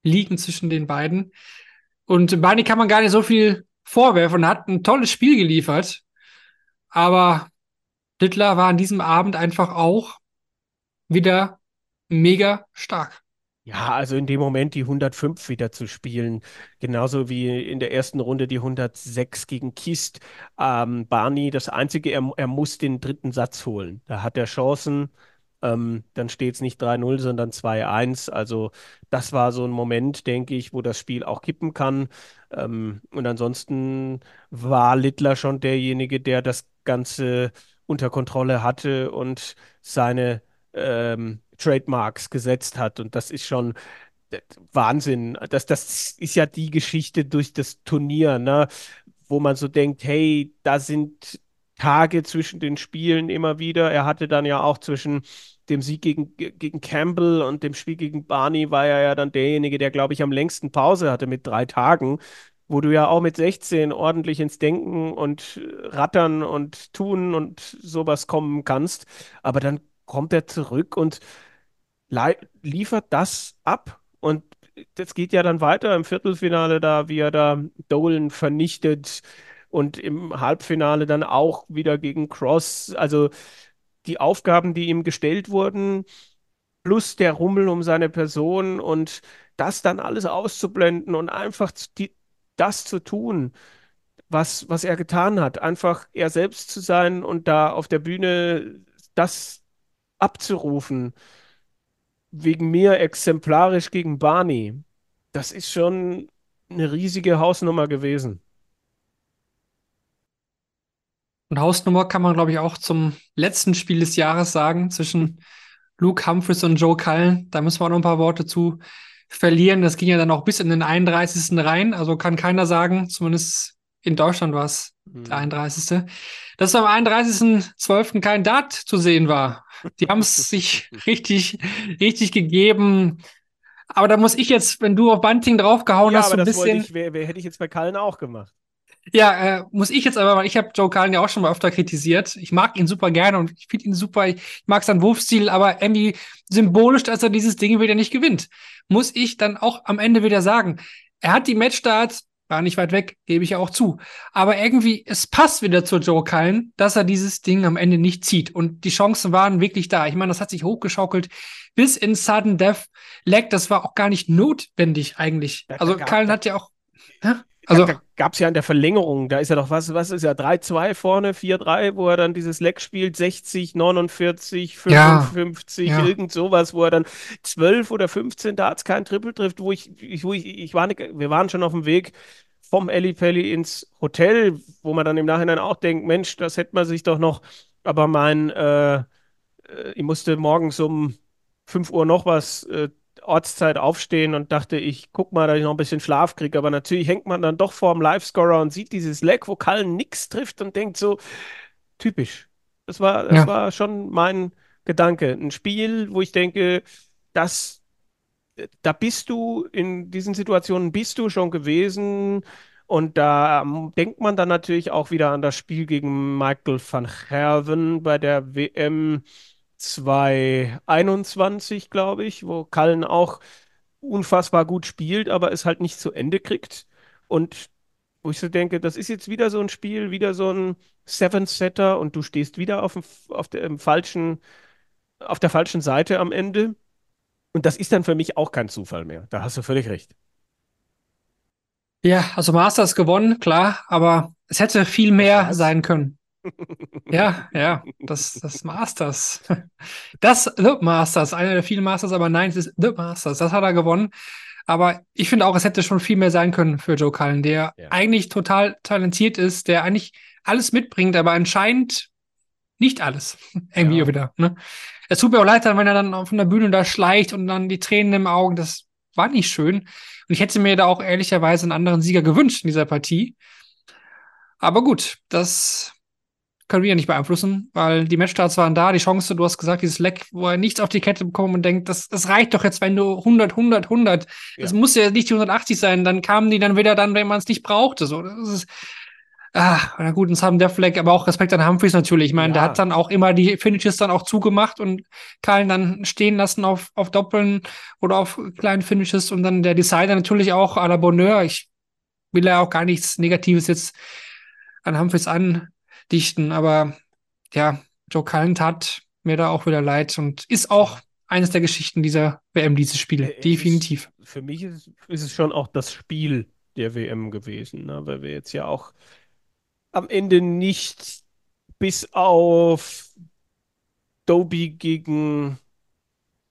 liegen zwischen den beiden. Und Barney kann man gar nicht so viel vorwerfen. Hat ein tolles Spiel geliefert. Aber Littler war an diesem Abend einfach auch wieder mega stark. Ja, also in dem Moment die 105 wieder zu spielen, genauso wie in der ersten Runde die 106 gegen Kist. Ähm, Barney, das Einzige, er, er muss den dritten Satz holen. Da hat er Chancen. Ähm, dann steht es nicht 3-0, sondern 2-1. Also das war so ein Moment, denke ich, wo das Spiel auch kippen kann. Ähm, und ansonsten war Littler schon derjenige, der das Ganze unter Kontrolle hatte und seine ähm, Trademarks gesetzt hat. Und das ist schon äh, Wahnsinn. Das, das ist ja die Geschichte durch das Turnier, ne? wo man so denkt, hey, da sind Tage zwischen den Spielen immer wieder. Er hatte dann ja auch zwischen dem Sieg gegen, gegen Campbell und dem Spiel gegen Barney war er ja dann derjenige, der, glaube ich, am längsten Pause hatte mit drei Tagen, wo du ja auch mit 16 ordentlich ins Denken und Rattern und Tun und sowas kommen kannst. Aber dann kommt er zurück und liefert das ab. Und das geht ja dann weiter im Viertelfinale da, wie er da Dolan vernichtet und im Halbfinale dann auch wieder gegen Cross. Also die Aufgaben, die ihm gestellt wurden, plus der Rummel um seine Person und das dann alles auszublenden und einfach die, das zu tun, was, was er getan hat. Einfach er selbst zu sein und da auf der Bühne das abzurufen. Wegen mir exemplarisch gegen Barney. Das ist schon eine riesige Hausnummer gewesen. Und Hausnummer kann man, glaube ich, auch zum letzten Spiel des Jahres sagen, zwischen Luke Humphries und Joe Cullen. Da müssen wir noch ein paar Worte zu verlieren. Das ging ja dann auch bis in den 31. rein. Also kann keiner sagen, zumindest in Deutschland war es mhm. der 31. Dass am 31.12. kein Dart zu sehen war. Die haben es sich richtig, richtig gegeben. Aber da muss ich jetzt, wenn du auf Bunting draufgehauen ja, hast, so ein bisschen. Ich, wer, wer hätte ich jetzt bei Kallen auch gemacht. Ja, äh, muss ich jetzt aber, weil ich habe Joe Cullen ja auch schon mal öfter kritisiert. Ich mag ihn super gerne und ich finde ihn super. Ich mag seinen Wurfstil, aber irgendwie symbolisch, dass er dieses Ding wieder nicht gewinnt. Muss ich dann auch am Ende wieder sagen. Er hat die Matchstarts, war nicht weit weg, gebe ich ja auch zu. Aber irgendwie, es passt wieder zu Joe Cullen, dass er dieses Ding am Ende nicht zieht. Und die Chancen waren wirklich da. Ich meine, das hat sich hochgeschaukelt bis in Sudden Death Leg. Das war auch gar nicht notwendig eigentlich. Also Cullen hat ja auch. Hä? Also, da gab es ja in der Verlängerung, da ist ja doch was, was ist ja 3-2 vorne, 4-3, wo er dann dieses Leck spielt, 60, 49, Ja, 55, ja. irgend sowas, wo er dann 12 oder 15 Darts kein Triple trifft, wo ich, ich, wo ich, ich war nicht, wir waren schon auf dem Weg vom Ellipelli ins Hotel, wo man dann im Nachhinein auch denkt, Mensch, das hätte man sich doch noch, aber mein, äh, äh, ich musste morgens um 5 Uhr noch was äh, Ortszeit aufstehen und dachte, ich guck mal, dass ich noch ein bisschen Schlaf kriege. Aber natürlich hängt man dann doch vor dem Livescorer und sieht dieses Leck, wo Cullen nix trifft und denkt so, typisch. Das war, das Ja. war schon mein Gedanke. Ein Spiel, wo ich denke, das, da bist du in diesen Situationen bist du schon gewesen. Und da ähm, denkt man dann natürlich auch wieder an das Spiel gegen Michael van Gerwen bei der WM 2021, glaube ich, wo Cullen auch unfassbar gut spielt, aber es halt nicht zu Ende kriegt. Und wo ich so denke, das ist jetzt wieder so ein Spiel, wieder so ein Seven-Setter und du stehst wieder auf dem, auf der, im falschen, auf der falschen Seite am Ende. Und das ist dann für mich auch kein Zufall mehr. Da hast du völlig recht. ja, also Masters gewonnen, klar, aber es hätte viel mehr Was? sein können. Ja, ja, das, das Masters. Das The Masters, einer der vielen Masters, aber nein, es ist The Masters. Das hat er gewonnen. Aber ich finde auch, es hätte schon viel mehr sein können für Joe Cullen, der Ja. eigentlich total talentiert ist, der eigentlich alles mitbringt, aber anscheinend nicht alles. Irgendwie Ja. auch wieder. Ne? Es tut mir auch leid, wenn er dann auf der Bühne da schleicht und dann die Tränen im Augen. Das war nicht schön. Und ich hätte mir da auch ehrlicherweise einen anderen Sieger gewünscht in dieser Partie. Aber gut, das können wir ja nicht beeinflussen, weil die Matchstarts waren da, die Chance, du hast gesagt, dieses Leck, wo er nichts auf die Kette bekommt und denkt, das, das reicht doch jetzt, wenn du 100, 100, 100. Es Ja. muss ja nicht die 180 sein, dann kamen die dann wieder dann, wenn man es nicht brauchte. So, das ist, ah, na gut, und haben der Fleck, aber auch Respekt an Humphreys natürlich. Ich meine, der Ja. hat dann auch immer die Finishes dann auch zugemacht und Kallen dann stehen lassen auf, auf Doppeln oder auf kleinen Finishes und dann der Decider natürlich auch à la Bonheur. Ich will ja auch gar nichts Negatives jetzt an Humphreys andichten, aber ja, Joe Cullen tat mir da auch wieder leid und ist auch eines der Geschichten dieser WM, dieses Spiel. Äh, es Definitiv. Ist, für mich ist, ist es schon auch das Spiel der WM gewesen, ne? weil wir jetzt ja auch am Ende nicht bis auf Doby gegen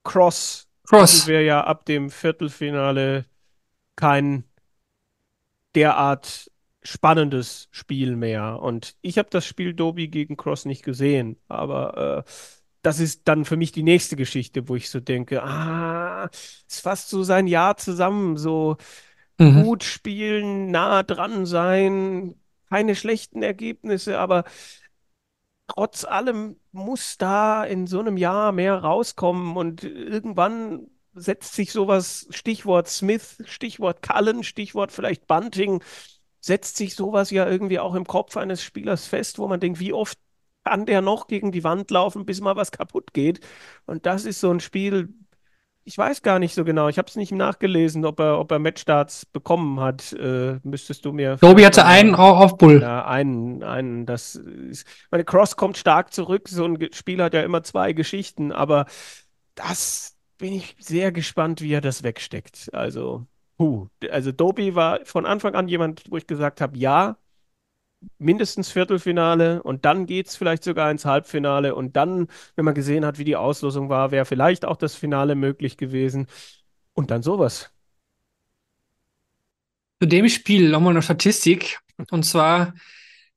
Cross Cross. hatten wir ja ab dem Viertelfinale kein derart spannendes Spiel mehr. Und ich habe das Spiel Doby gegen Cross nicht gesehen, aber äh, das ist dann für mich die nächste Geschichte, wo ich so denke, ah, ist fast so sein Jahr zusammen, so Mhm. gut spielen, nah dran sein, keine schlechten Ergebnisse, aber trotz allem muss da in so einem Jahr mehr rauskommen und irgendwann setzt sich sowas, Stichwort Smith, Stichwort Cullen, Stichwort vielleicht Bunting, setzt sich sowas ja irgendwie auch im Kopf eines Spielers fest, wo man denkt, wie oft kann der noch gegen die Wand laufen, bis mal was kaputt geht? Und das ist so ein Spiel, ich weiß gar nicht so genau. Ich habe es nicht nachgelesen, ob er, ob er Matchstarts bekommen hat. Äh, müsstest du mir. Doby hatte einen au- auf Bull. Ja, einen, einen, das ist, meine Cross kommt stark zurück. So ein Spiel hat ja immer zwei Geschichten, aber das bin ich sehr gespannt, wie er das wegsteckt. Also, puh. Also Doby war von Anfang an jemand, wo ich gesagt habe, ja, mindestens Viertelfinale und dann geht es vielleicht sogar ins Halbfinale und dann, wenn man gesehen hat, wie die Auslosung war, wäre vielleicht auch das Finale möglich gewesen. Und dann sowas. Zu dem Spiel nochmal eine Statistik. Und zwar,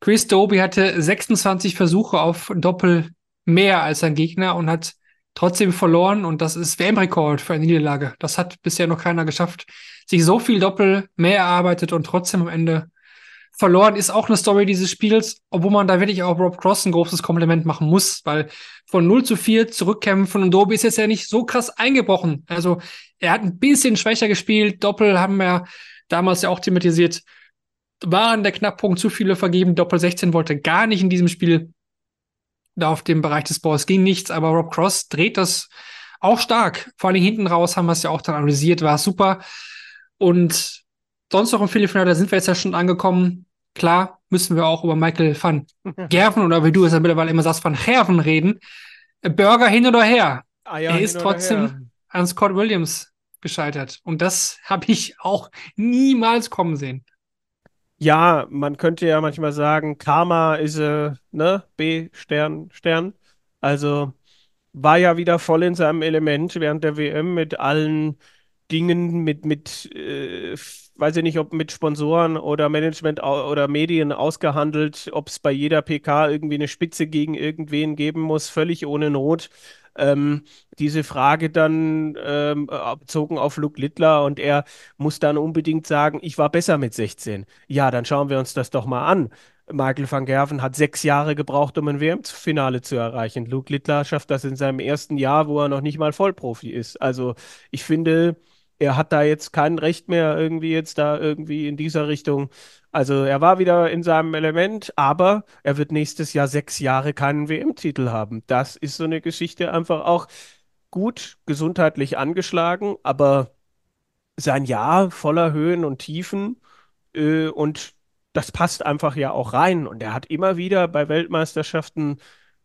Chris Doby hatte 26 Versuche auf Doppel mehr als sein Gegner und hat trotzdem verloren. Und das ist WM-Rekord für eine Niederlage. Das hat bisher noch keiner geschafft. Sich so viel Doppel mehr erarbeitet und trotzdem am Ende verloren, ist auch eine Story dieses Spiels, obwohl man da wirklich auch Rob Cross ein großes Kompliment machen muss, weil von 0 zu 4 zurückkämpfen und Doby ist jetzt ja nicht so krass eingebrochen. Also er hat ein bisschen schwächer gespielt. Doppel haben wir damals ja auch thematisiert, waren der Knackpunkt zu viele vergeben. Doppel 16 wollte gar nicht in diesem Spiel da auf dem Bereich des Balls ging nichts, aber Rob Cross dreht das auch stark. Vor allem hinten raus haben wir es ja auch dann analysiert, war super. Und sonst noch im Viertelfinale, da sind wir jetzt ja schon angekommen. Klar, müssen wir auch über Michael van Gerven oder wie du es ja mittlerweile immer sagst, van Gerven reden. Burger hin oder her Ah ja, Er ist trotzdem- an Scott Williams gescheitert. Und das habe ich auch niemals kommen sehen. Ja, man könnte ja manchmal sagen, Karma ist, äh, ne, B, Stern, Stern. Also war ja wieder voll in seinem Element während der WM mit allen Dingen, mit, mit, äh, weiß ich nicht, ob mit Sponsoren oder Management oder Medien ausgehandelt, ob es bei jeder PK irgendwie eine Spitze gegen irgendwen geben muss, völlig ohne Not. Ähm, diese Frage dann ähm, äh, bezogen auf Luke Littler und er muss dann unbedingt sagen, ich war besser mit 16. Ja, dann schauen wir uns das doch mal an. Michael van Gerven hat sechs Jahre gebraucht, um ein WM-Finale zu erreichen. Luke Littler schafft das in seinem ersten Jahr, wo er noch nicht mal Vollprofi ist. Also ich finde, er hat da jetzt kein Recht mehr irgendwie jetzt da irgendwie in dieser Richtung. Also er war wieder in seinem Element, aber er wird nächstes Jahr sechs Jahre keinen WM-Titel haben. Das ist so eine Geschichte einfach auch gut gesundheitlich angeschlagen, aber sein Jahr voller Höhen und Tiefen äh, und das passt einfach ja auch rein. Und er hat immer wieder bei Weltmeisterschaften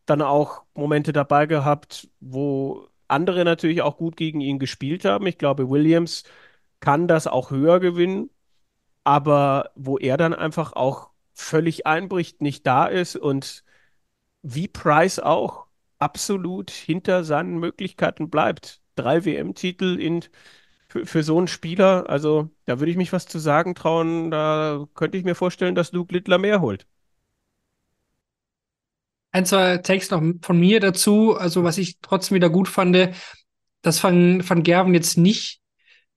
dann auch Momente dabei gehabt, wo andere natürlich auch gut gegen ihn gespielt haben. Ich glaube, Williams kann das auch höher gewinnen, aber wo er dann einfach auch völlig einbricht, nicht da ist und wie Price auch absolut hinter seinen Möglichkeiten bleibt. Drei WM-Titel in für, für so einen Spieler, also da würde ich mich was zu sagen trauen. Da könnte ich mir vorstellen, dass Luke Littler mehr holt. Ein, zwei Takes noch von mir dazu, also was ich trotzdem wieder gut fand, dass Van, Van Gerven jetzt nicht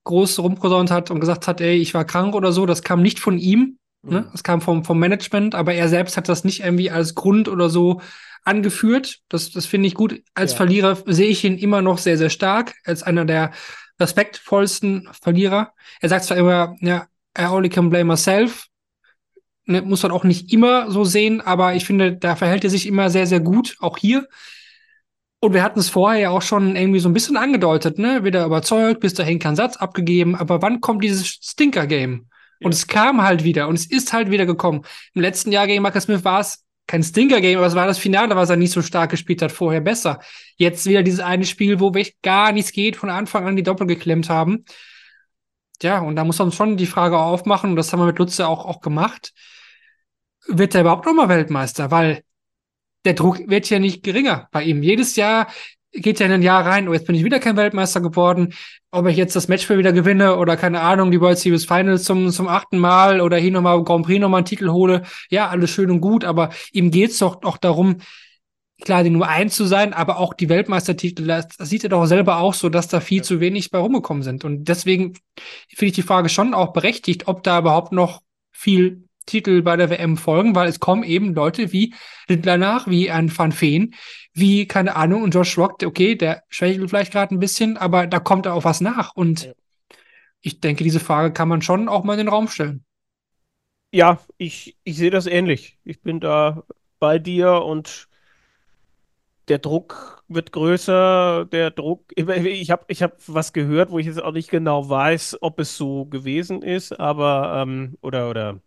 groß rumposaunt hat und gesagt hat, ey, ich war krank oder so. Das kam nicht von ihm, ne? Mhm. Das kam vom, vom Management, aber er selbst hat das nicht irgendwie als Grund oder so angeführt. Das, das finde ich gut. Als Ja. Verlierer sehe ich ihn immer noch sehr, sehr stark, als einer der respektvollsten Verlierer. Er sagt zwar immer, ja, I only can blame myself. Ne, muss man auch nicht immer so sehen, aber ich finde, da verhält er sich immer sehr, sehr gut, auch hier. Und wir hatten es vorher ja auch schon irgendwie so ein bisschen angedeutet, ne? Wieder überzeugt, bis dahin kein Satz abgegeben. Aber wann kommt dieses Stinker-Game? Ja. Und es kam halt wieder und es ist halt wieder gekommen. Im letzten Jahr gegen Marcus Smith war es kein Stinker-Game, aber es war das Finale, was er nicht so stark gespielt hat, vorher besser. Jetzt wieder dieses eine Spiel, wo echt gar nichts geht, von Anfang an die Doppel geklemmt haben. Ja, und da muss man schon die Frage aufmachen, und das haben wir mit Lutze auch, auch gemacht. Wird er überhaupt nochmal Weltmeister? Weil der Druck wird ja nicht geringer bei ihm. Jedes Jahr geht er in ein Jahr rein, oh, jetzt bin ich wieder kein Weltmeister geworden. Ob ich jetzt das Matchspiel wieder gewinne oder keine Ahnung, die World Series Finals zum, zum achten Mal oder hier nochmal Grand Prix nochmal einen Titel hole. Ja, alles schön und gut, aber ihm geht's doch auch darum, klar, die Nummer eins zu sein, aber auch die Weltmeistertitel, das, das sieht er doch selber auch so, dass da viel zu wenig bei rumgekommen sind. Und deswegen finde ich die Frage schon auch berechtigt, ob da überhaupt noch viel Titel bei der WM folgen, weil es kommen eben Leute wie Lindler nach, wie ein Van Veen, wie, keine Ahnung, und Josh Rock, okay, der schwächelt vielleicht gerade ein bisschen, aber da kommt auch was nach. Und Ja. ich denke, diese Frage kann man schon auch mal in den Raum stellen. Ja, ich, ich sehe das ähnlich. Ich bin da bei dir und der Druck wird größer. Der Druck, ich habe ich hab was gehört, wo ich jetzt auch nicht genau weiß, ob es so gewesen ist, aber ähm, oder oder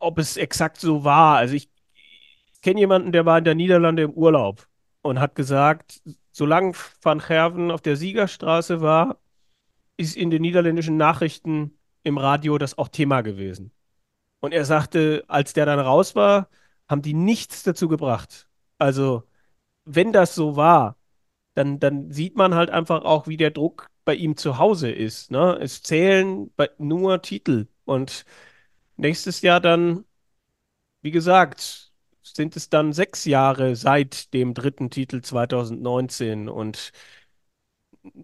ob es exakt so war. Also ich kenne jemanden, der war in der Niederlande im Urlaub und hat gesagt, solange Van Gerven auf der Siegerstraße war, ist in den niederländischen Nachrichten im Radio das auch Thema gewesen. Und er sagte, als der dann raus war, haben die nichts dazu gebracht. Also, wenn das so war, dann, dann sieht man halt einfach auch, wie der Druck bei ihm zu Hause ist. Ne? Es zählen nur Titel. Und nächstes Jahr dann, wie gesagt, sind es dann sechs Jahre seit dem dritten Titel 2019. Und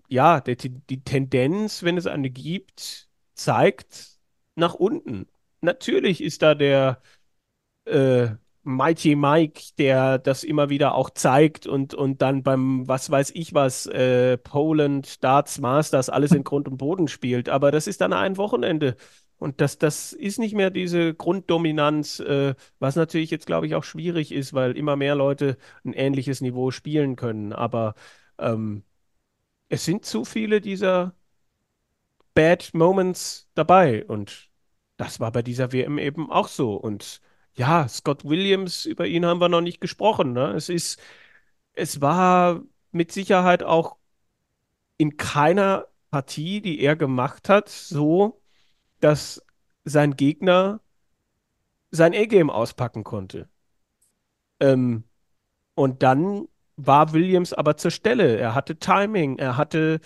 ja, der, die Tendenz, wenn es eine gibt, zeigt nach unten. Natürlich ist da der äh, Mighty Mike, der das immer wieder auch zeigt und, und dann beim, was weiß ich was, äh, Poland, Darts, Masters, alles in Grund und Boden spielt. Aber das ist dann ein Wochenende. Und das, das ist nicht mehr diese Grunddominanz, äh, was natürlich jetzt, glaube ich, auch schwierig ist, weil immer mehr Leute ein ähnliches Niveau spielen können. Aber ähm, es sind zu viele dieser Bad Moments dabei. Und das war bei dieser WM eben auch so. Und ja, Scott Williams, über ihn haben wir noch nicht gesprochen. Ne? Es ist, es war mit Sicherheit auch in keiner Partie, die er gemacht hat, so, dass sein Gegner sein A-Game auspacken konnte. Ähm, und dann war Williams aber zur Stelle. Er hatte Timing, er hatte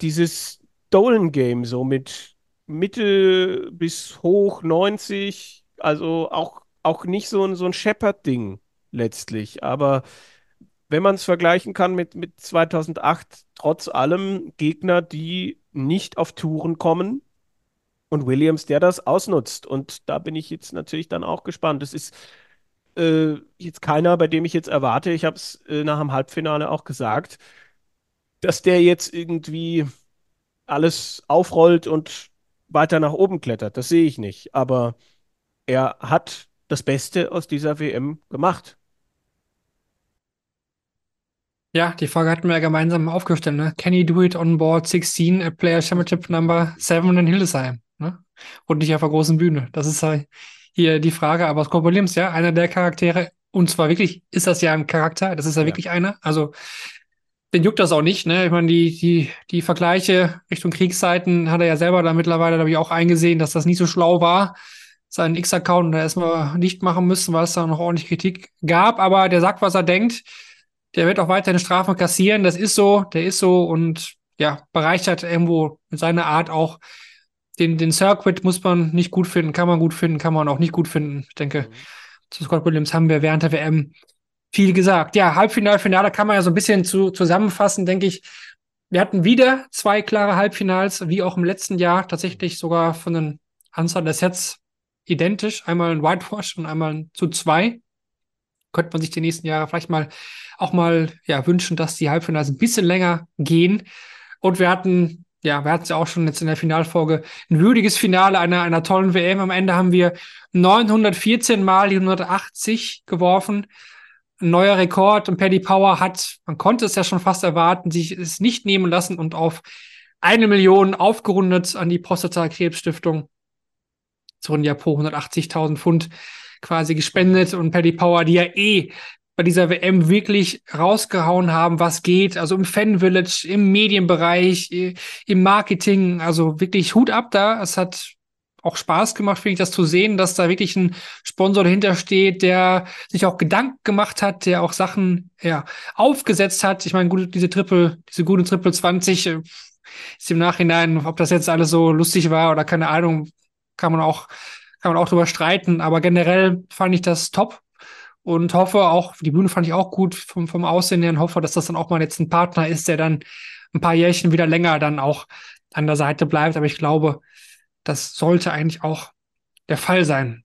dieses Dolan-Game so mit Mitte bis hoch 90, also auch, auch nicht so ein, so ein Shepard-Ding letztlich. Aber wenn man es vergleichen kann mit, mit 2008, trotz allem Gegner, die nicht auf Touren kommen und Williams, der das ausnutzt. Und da bin ich jetzt natürlich dann auch gespannt. Es ist äh, jetzt keiner, bei dem ich jetzt erwarte, ich habe es äh, nach dem Halbfinale auch gesagt, dass der jetzt irgendwie alles aufrollt und weiter nach oben klettert. Das sehe ich nicht. Aber er hat das Beste aus dieser WM gemacht. Ja, die Frage hatten wir ja gemeinsam aufgestellt. Ne? Can he do it on board 16, a Player Championship Number 7 in Hildesheim? Und nicht auf der großen Bühne. Das ist halt hier die Frage. Aber Scott Williams, ja, einer der Charaktere, und zwar wirklich, ist das ja ein Charakter, das ist ja, ja. wirklich einer. Also, den juckt das auch nicht, ne? Ich meine, die, die, die Vergleiche Richtung Kriegszeiten hat er ja selber da mittlerweile, glaube ich, auch eingesehen, dass das nicht so schlau war, seinen X-Account da erstmal nicht machen müssen, weil es da noch ordentlich Kritik gab. Aber der sagt, was er denkt. Der wird auch weiterhin Strafen kassieren. Das ist so, der ist so und ja, bereichert irgendwo mit seiner Art auch den, den Circuit muss man nicht gut finden, kann man gut finden, kann man auch nicht gut finden. Ich denke, mhm. zu Scott Williams haben wir während der WM viel gesagt. Ja, Halbfinale, Finale kann man ja so ein bisschen zu, zusammenfassen, denke ich. Wir hatten wieder zwei klare Halbfinals, wie auch im letzten Jahr, tatsächlich sogar von den Anzahl der Sets identisch. Einmal ein Whitewash und einmal ein zu zwei. Könnte man sich die nächsten Jahre vielleicht mal auch mal ja, wünschen, dass die Halbfinals ein bisschen länger gehen. Und wir hatten ja, wir hatten es ja auch schon jetzt in der Finalfolge, ein würdiges Finale einer, einer tollen WM. Am Ende haben wir 914 mal die 180 geworfen. Ein neuer Rekord und Paddy Power hat, man konnte es ja schon fast erwarten, sich es nicht nehmen lassen und auf eine Million aufgerundet an die Prostata-Krebsstiftung. Es wurden ja pro 180.000 Pfund quasi gespendet und Paddy Power, die ja eh bei dieser WM wirklich rausgehauen haben, was geht. Also im Fan-Village, im Medienbereich, im Marketing. Also wirklich Hut ab da. Es hat auch Spaß gemacht, finde ich, das zu sehen, dass da wirklich ein Sponsor dahinter steht, der sich auch Gedanken gemacht hat, der auch Sachen ja, aufgesetzt hat. Ich meine, gut, diese Triple, diese gute Triple 20 äh, ist im Nachhinein, ob das jetzt alles so lustig war oder keine Ahnung, kann man auch, kann man auch drüber streiten. Aber generell fand ich das top und hoffe auch, die Bühne fand ich auch gut vom, vom Aussehen her und hoffe, dass das dann auch mal jetzt ein Partner ist, der dann ein paar Jährchen wieder länger dann auch an der Seite bleibt. Aber ich glaube, das sollte eigentlich auch der Fall sein.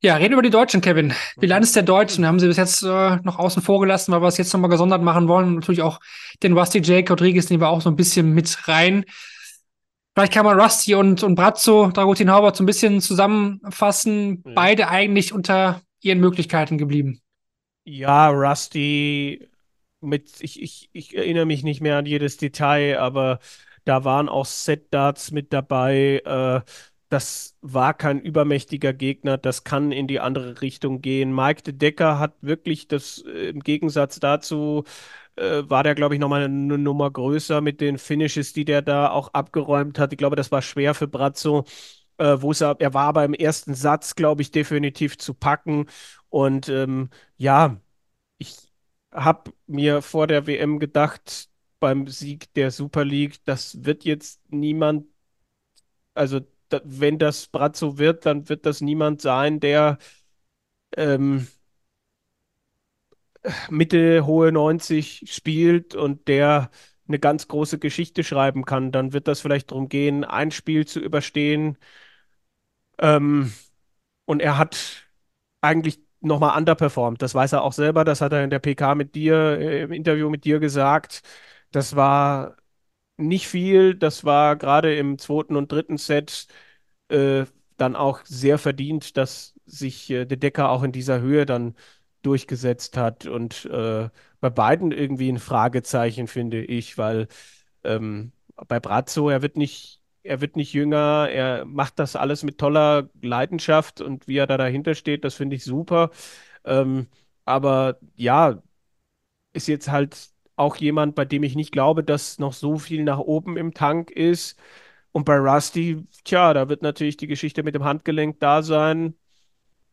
Ja, reden über die Deutschen, Kevin. Bilanz der Deutschen haben sie bis jetzt äh, noch außen vor gelassen, weil wir es jetzt nochmal gesondert machen wollen. Und natürlich auch den Rusty Jake Rodriguez nehmen wir auch so ein bisschen mit rein. Vielleicht kann man Rusty und, und Brazzo, Dragutin Haubert so ein bisschen zusammenfassen. Ja. Beide eigentlich unter ihren Möglichkeiten geblieben. Ja, Rusty mit, ich, ich, ich erinnere mich nicht mehr an jedes Detail, aber da waren auch Set-Darts mit dabei. Äh, das war kein übermächtiger Gegner, das kann in die andere Richtung gehen. Mike de Decker hat wirklich das äh, im Gegensatz dazu äh, war der, glaube ich, nochmal eine Nummer größer mit den Finishes, die der da auch abgeräumt hat. Ich glaube, das war schwer für Brazzo. Äh, wo es, er war im ersten Satz, glaube ich, definitiv zu packen. Und ähm, ja, ich habe mir vor der WM gedacht, beim Sieg der Super League, das wird jetzt niemand, also da, wenn das Brazzo wird, dann wird das niemand sein, der ähm, Mitte, hohe 90 spielt und der eine ganz große Geschichte schreiben kann, dann wird das vielleicht darum gehen, ein Spiel zu überstehen. Ähm, und er hat eigentlich nochmal underperformed. Das weiß er auch selber. Das hat er in der PK mit dir, äh, im Interview mit dir gesagt. Das war nicht viel. Das war gerade im zweiten und dritten Set äh, dann auch sehr verdient, dass sich äh, der Decker auch in dieser Höhe dann durchgesetzt hat und äh, bei beiden irgendwie ein Fragezeichen, finde ich, weil ähm, bei Brazzo, er wird nicht, er wird nicht jünger, er macht das alles mit toller Leidenschaft und wie er da dahinter steht, das finde ich super. Ähm, aber ja, ist jetzt halt auch jemand, bei dem ich nicht glaube, dass noch so viel nach oben im Tank ist. Und bei Rusty, tja, da wird natürlich die Geschichte mit dem Handgelenk da sein,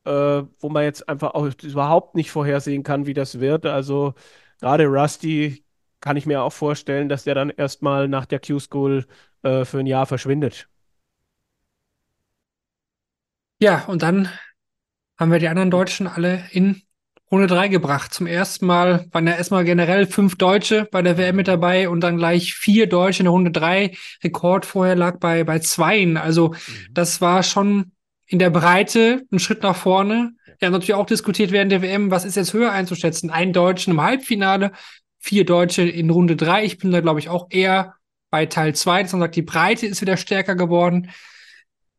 äh, wo man jetzt einfach auch überhaupt nicht vorhersehen kann, wie das wird. Also gerade Rusty kann ich mir auch vorstellen, dass der dann erstmal nach der Q-School äh, für ein Jahr verschwindet. Ja, und dann haben wir die anderen Deutschen alle in Runde 3 gebracht. Zum ersten Mal waren ja erstmal generell fünf Deutsche bei der WM mit dabei und dann gleich vier Deutsche in der Runde 3. Rekord vorher lag bei, bei zweien. Also mhm. das war schon in der Breite ein Schritt nach vorne. Haben natürlich auch diskutiert während der WM, was ist jetzt höher einzuschätzen? Ein Deutschen im Halbfinale, vier Deutsche in Runde 3. Ich bin da, glaube ich, auch eher bei Teil 2, dass man sagt, die Breite ist wieder stärker geworden.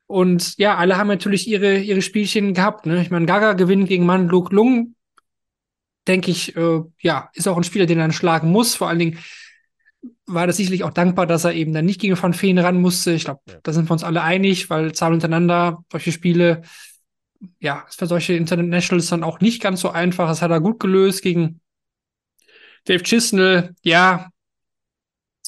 Und ja, alle haben natürlich ihre, ihre Spielchen gehabt. Ne? Ich meine, Gaga gewinnt gegen Mandluk Lung. Denke ich, äh, ja, ist auch ein Spieler, den er dann schlagen muss. Vor allen Dingen war das sicherlich auch dankbar, dass er eben dann nicht gegen Van Feen ran musste. Ich glaube, ja. da sind wir uns alle einig, weil Zahlen untereinander, solche Spiele, ja, ist für solche Internationals dann auch nicht ganz so einfach. Das hat er gut gelöst gegen Dave Chisnell. Ja,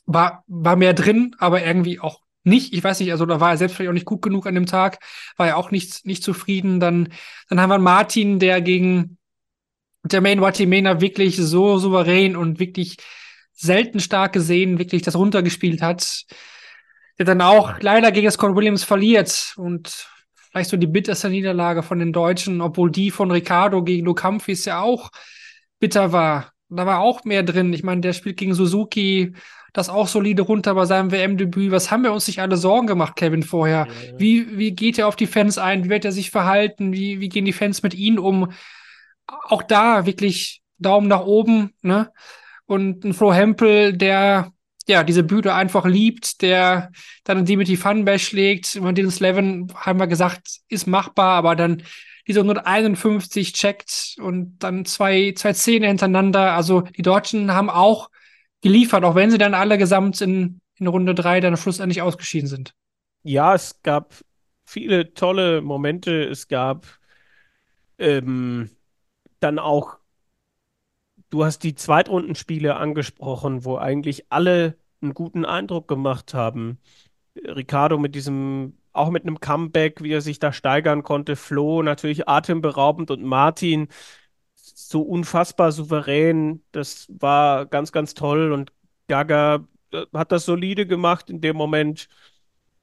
war, war mehr drin, aber irgendwie auch nicht. Ich weiß nicht, also da war er selbst vielleicht auch nicht gut genug an dem Tag, war er auch nicht, nicht zufrieden. Dann, dann haben wir Martin, der gegen Jermaine Watimena wirklich so souverän und wirklich selten stark gesehen, wirklich das runtergespielt hat. Der dann auch leider gegen Scott Williams verliert und vielleicht so die bitterste Niederlage von den Deutschen, obwohl die von Ricardo gegen Lukampfis ja auch bitter war. Da war auch mehr drin. Ich meine, der spielt gegen Suzuki, das auch solide runter bei seinem WM-Debüt. Was haben wir uns nicht alle Sorgen gemacht, Kevin, vorher? Ja. Wie, wie geht er auf die Fans ein? Wie wird er sich verhalten? Wie, wie gehen die Fans mit ihm um? Auch da wirklich Daumen nach oben, ne? Und ein Flo Hempel, der ja diese Bühne einfach liebt, der dann die mit die Funbash legt. Über den Slevin haben wir gesagt, ist machbar, aber dann diese 151 checkt und dann zwei, zwei Zähne hintereinander. Also die Deutschen haben auch geliefert, auch wenn sie dann alle gesamt in, in Runde 3 dann schlussendlich ausgeschieden sind. Ja, es gab viele tolle Momente. Es gab ähm, dann auch, du hast die Zweitrundenspiele angesprochen, wo eigentlich alle einen guten Eindruck gemacht haben. Ricardo mit diesem, auch mit einem Comeback, wie er sich da steigern konnte. Flo natürlich atemberaubend und Martin so unfassbar souverän. Das war ganz, ganz toll und Gaga äh, hat das solide gemacht in dem Moment.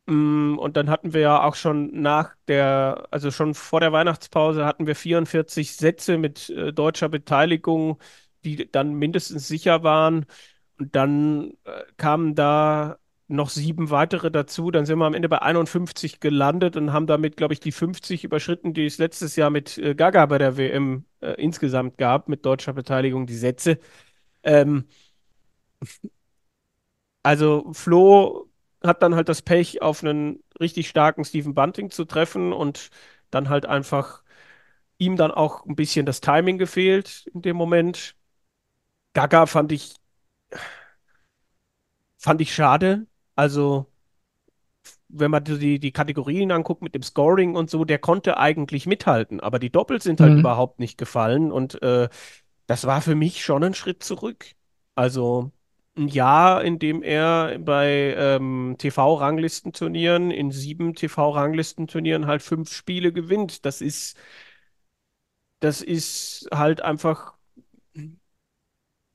Mm, und dann hatten wir ja auch schon nach der, also schon vor der Weihnachtspause hatten wir 44 Sätze mit äh, deutscher Beteiligung, die dann mindestens sicher waren. Und dann äh, kamen da noch sieben weitere dazu. Dann sind wir am Ende bei 51 gelandet und haben damit, glaube ich, die 50 überschritten, die es letztes Jahr mit äh, Gaga bei der WM äh, insgesamt gab, mit deutscher Beteiligung, die Sätze. Ähm, also Flo hat dann halt das Pech, auf einen richtig starken Stephen Bunting zu treffen und dann halt einfach ihm dann auch ein bisschen das Timing gefehlt in dem Moment. Gaga fand ich fand ich schade. Also, wenn man die, die Kategorien anguckt mit dem Scoring und so, der konnte eigentlich mithalten, aber die Doppel sind halt mhm. überhaupt nicht gefallen und äh, das war für mich schon ein Schritt zurück. Also ein Jahr, in dem er bei ähm, TV-Ranglistenturnieren, in sieben TV-Ranglistenturnieren halt fünf Spiele gewinnt. Das ist, das ist halt einfach,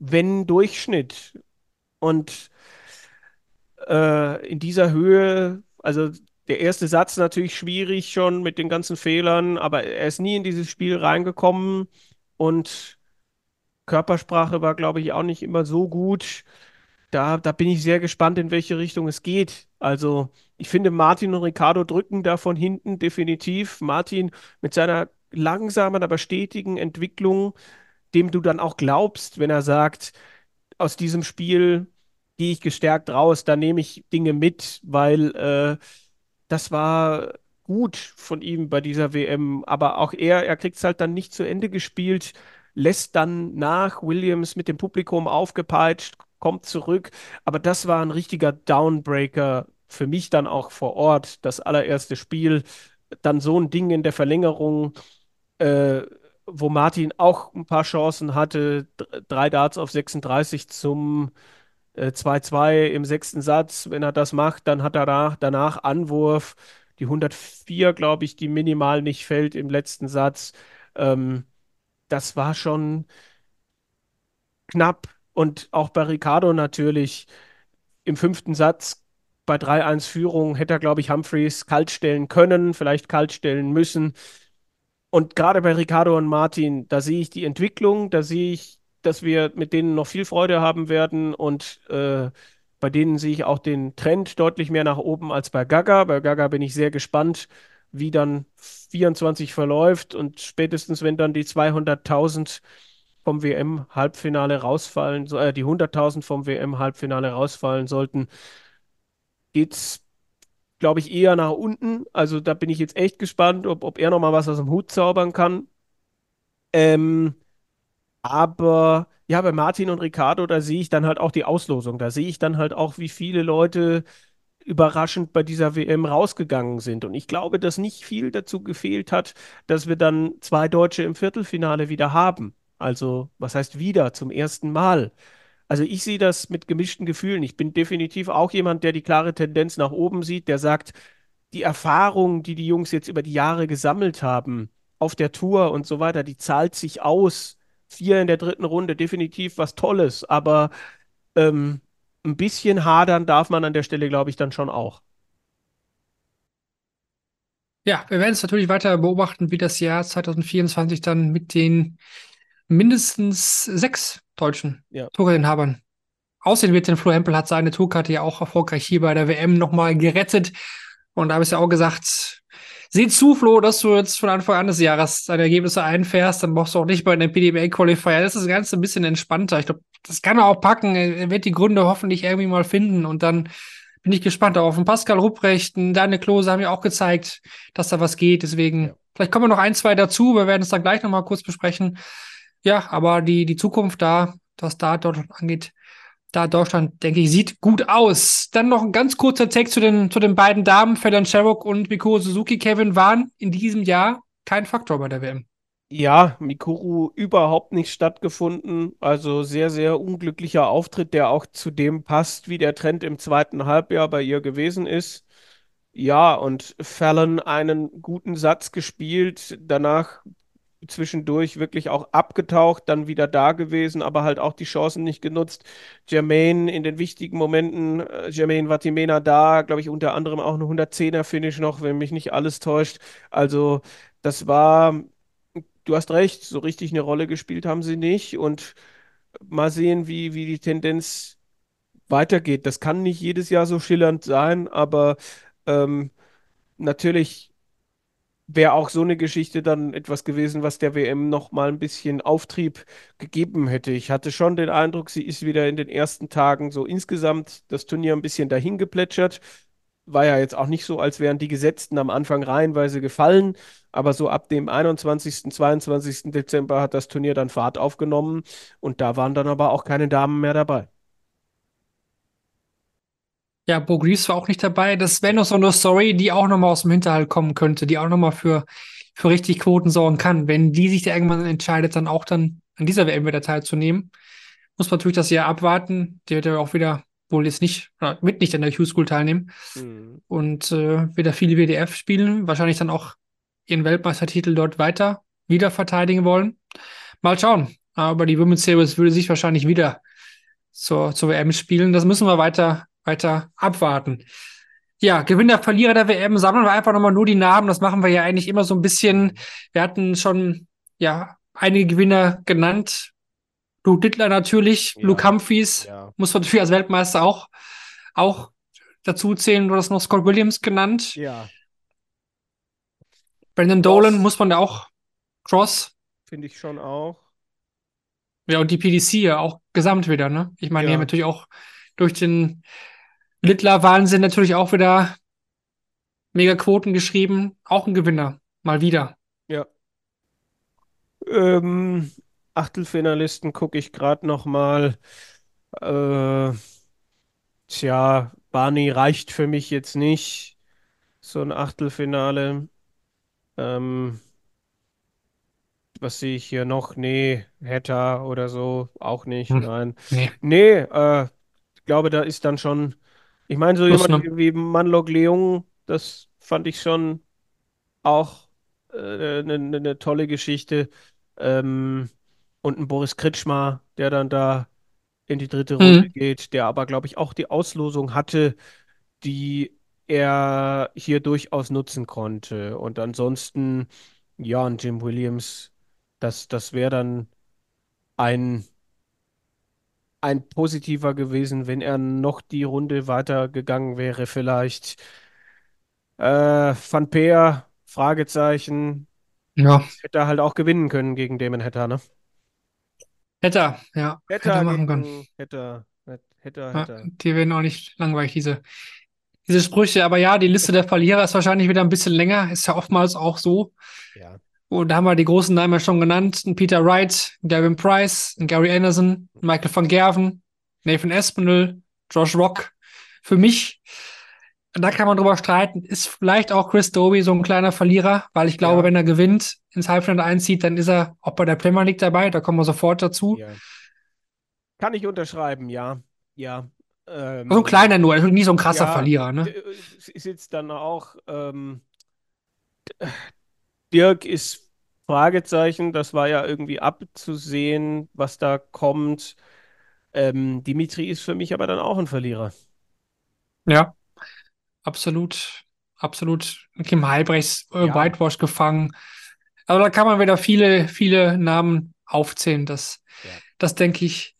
wenn Durchschnitt. Und äh, in dieser Höhe, also der erste Satz natürlich schwierig schon mit den ganzen Fehlern, aber er ist nie in dieses Spiel reingekommen und Körpersprache war, glaube ich, auch nicht immer so gut. Da, da bin ich sehr gespannt, in welche Richtung es geht. Also, ich finde, Martin und Ricardo drücken da von hinten definitiv. Martin mit seiner langsamen, aber stetigen Entwicklung, dem du dann auch glaubst, wenn er sagt, aus diesem Spiel gehe ich gestärkt raus, da nehme ich Dinge mit, weil äh, das war gut von ihm bei dieser WM, aber auch er, er kriegt es halt dann nicht zu Ende gespielt, lässt dann nach Williams mit dem Publikum aufgepeitscht, kommt zurück, aber das war ein richtiger Downbreaker für mich dann auch vor Ort, das allererste Spiel, dann so ein Ding in der Verlängerung, äh, wo Martin auch ein paar Chancen hatte, drei Darts auf 36 zum Äh, 2-2 im sechsten Satz, wenn er das macht, dann hat er danach, danach Anwurf. Die 104, glaube ich, die minimal nicht fällt im letzten Satz. Ähm, das war schon knapp. Und auch bei Ricardo natürlich im fünften Satz bei 3-1 Führung hätte er, glaube ich, Humphreys kalt stellen können, vielleicht kalt stellen müssen. Und gerade bei Ricardo und Martin, da sehe ich die Entwicklung, da sehe ich, dass wir mit denen noch viel Freude haben werden und äh, bei denen sehe ich auch den Trend deutlich mehr nach oben als bei Gaga. Bei Gaga bin ich sehr gespannt, wie dann 24 verläuft und spätestens, wenn dann die 200.000 vom WM-Halbfinale rausfallen, äh, die 100.000 vom WM-Halbfinale rausfallen sollten, geht es, glaube ich, eher nach unten. Also da bin ich jetzt echt gespannt, ob, ob er noch mal was aus dem Hut zaubern kann. Ähm, aber ja, bei Martin und Ricardo, da sehe ich dann halt auch die Auslosung. Da sehe ich dann halt auch, wie viele Leute überraschend bei dieser WM rausgegangen sind. Und ich glaube, dass nicht viel dazu gefehlt hat, dass wir dann zwei Deutsche im Viertelfinale wieder haben. Also, was heißt wieder? Zum ersten Mal. Also ich sehe das mit gemischten Gefühlen. Ich bin definitiv auch jemand, der die klare Tendenz nach oben sieht, der sagt, die Erfahrung, die die Jungs jetzt über die Jahre gesammelt haben, auf der Tour und so weiter, die zahlt sich aus. Vier in der dritten Runde, definitiv was Tolles, aber ähm, ein bisschen hadern darf man an der Stelle, glaube ich, dann schon auch. Ja, wir werden es natürlich weiter beobachten, wie das Jahr 2024 dann mit den mindestens sechs deutschen Ja. Torinhabern aussehen wird. Denn Flo Hempel hat seine Tourkarte ja auch erfolgreich hier bei der WM nochmal gerettet. Und da habe ich ja auch gesagt, sieh zu, Flo, dass du jetzt von Anfang an des Jahres deine Ergebnisse einfährst. Dann brauchst du auch nicht bei einem PDBA-Qualifier. Das ist das Ganze ein bisschen entspannter. Ich glaube, das kann er auch packen. Er wird die Gründe hoffentlich irgendwie mal finden. Und dann bin ich gespannt auf den Pascal Rupprecht. und Deine Klose haben ja auch gezeigt, dass da was geht. Deswegen, Ja. vielleicht kommen noch ein, zwei dazu. Wir werden es dann gleich nochmal kurz besprechen. Ja, aber die, die Zukunft da, was da Deutschland angeht, da Deutschland, denke ich, sieht gut aus. Dann noch ein ganz kurzer Text zu den, zu den beiden Damen, Ferdinand Sherrock und Mikko Suzuki. Kevin waren in diesem Jahr kein Faktor bei der WM. Ja, Mikuru überhaupt nicht stattgefunden. Also sehr, sehr unglücklicher Auftritt, der auch zu dem passt, wie der Trend im zweiten Halbjahr bei ihr gewesen ist. Ja, und Fallon einen guten Satz gespielt, danach zwischendurch wirklich auch abgetaucht, dann wieder da gewesen, aber halt auch die Chancen nicht genutzt. Jermaine in den wichtigen Momenten, äh, Jermaine Vatimena da, glaube ich, unter anderem auch eine 110er-Finish noch, wenn mich nicht alles täuscht. Also das war, du hast recht, so richtig eine Rolle gespielt haben sie nicht und mal sehen, wie, wie die Tendenz weitergeht. Das kann nicht jedes Jahr so schillernd sein, aber ähm, natürlich wäre auch so eine Geschichte dann etwas gewesen, was der WM noch mal ein bisschen Auftrieb gegeben hätte. Ich hatte schon den Eindruck, sie ist wieder in den ersten Tagen so insgesamt das Turnier ein bisschen dahin geplätschert. War ja jetzt auch nicht so, als wären die Gesetzten am Anfang reihenweise gefallen, aber so ab dem 21., 22. Dezember hat das Turnier dann Fahrt aufgenommen und da waren dann aber auch keine Damen mehr dabei. Ja, Bo Greaves war auch nicht dabei. Das wäre noch so eine Story, die auch nochmal aus dem Hinterhalt kommen könnte, die auch nochmal für, für richtig Quoten sorgen kann. Wenn die sich da irgendwann entscheidet, dann auch dann an dieser WM wieder teilzunehmen, muss man natürlich das Jahr abwarten. Die wird ja auch wieder wohl jetzt nicht, oder wird nicht an der Q-School teilnehmen Mhm. und äh, wieder viele WDF spielen. Wahrscheinlich dann auch ihren Weltmeistertitel dort weiter wieder verteidigen wollen. Mal schauen. Aber die Women's Series würde sich wahrscheinlich wieder zur, zur WM spielen. Das müssen wir weiter, weiter abwarten. Ja, Gewinner, Verlierer der WM, sammeln wir einfach nochmal nur die Namen. Das machen wir ja eigentlich immer so ein bisschen. Wir hatten schon, ja, einige Gewinner genannt. Luke Dittler natürlich, Ja. Luke Humphreys, Ja. muss man natürlich als Weltmeister auch, auch dazu zählen. Du hast noch Scott Williams genannt. Ja, Brandon Cross. Dolan muss man da auch, Cross. finde ich schon auch. Ja, und die PDC ja auch gesamt wieder, ne? Ich meine, die Ja. haben natürlich auch durch den Littler-Wahnsinn natürlich auch wieder mega Quoten geschrieben. Auch ein Gewinner. Mal wieder. Ja. Ähm, Achtelfinalisten gucke ich gerade noch mal. Äh, tja, Barney reicht für mich jetzt nicht. So ein Achtelfinale. Ähm, was sehe ich hier noch? Nee, Hetta oder so, auch nicht. Hm. Nein. Nee. Nee, äh, glaube, da ist dann schon, ich meine, so Plus, jemand ne? wie, Manlok Leung, das fand ich schon auch eine äh, ne, ne ne tolle Geschichte. Ähm, und ein Boris Kritschmer, der dann da in die dritte Runde Mhm. geht, der aber, glaube ich, auch die Auslosung hatte, die er hier durchaus nutzen konnte. Und ansonsten, ja, und Jim Williams, das, das wäre dann ein, ein positiver gewesen, wenn er noch die Runde weitergegangen wäre, vielleicht. Äh, Van Peer, Fragezeichen, Ja, hätte er halt auch gewinnen können gegen Damon Hatter, ne? hätte er, ja, hätte er machen können. Hatter, Hatter, Ja, Hatter. die werden auch nicht langweilig, diese, diese Sprüche. Aber ja, die Liste der Verlierer ist wahrscheinlich wieder ein bisschen länger. Ist ja oftmals auch so. Ja. Und da haben wir die großen Namen ja schon genannt. Ein Peter Wright, Gavin Price, ein Gary Anderson, Michael van Gerven, Nathan Aspinall, Josh Rock. Für mich, da kann man drüber streiten, ist vielleicht auch Chris Doby so ein kleiner Verlierer, weil ich glaube, Ja. wenn er gewinnt, ins Halbfinale einzieht, dann ist er auch bei der Premier League dabei. Da kommen wir sofort dazu. Ja. Kann ich unterschreiben, ja. Ja. Ähm, So ein kleiner nur, also nie so ein krasser ja, Verlierer, ne? Es ist jetzt dann auch, ähm, Dirk ist Fragezeichen, das war ja irgendwie abzusehen, was da kommt. Ähm, Dimitri ist für mich aber dann auch ein Verlierer. Ja, absolut, absolut. Kim Halbrechts äh, Ja. Whitewash gefangen. Aber da kann man wieder viele, viele Namen aufzählen. Das, Ja. das denke ich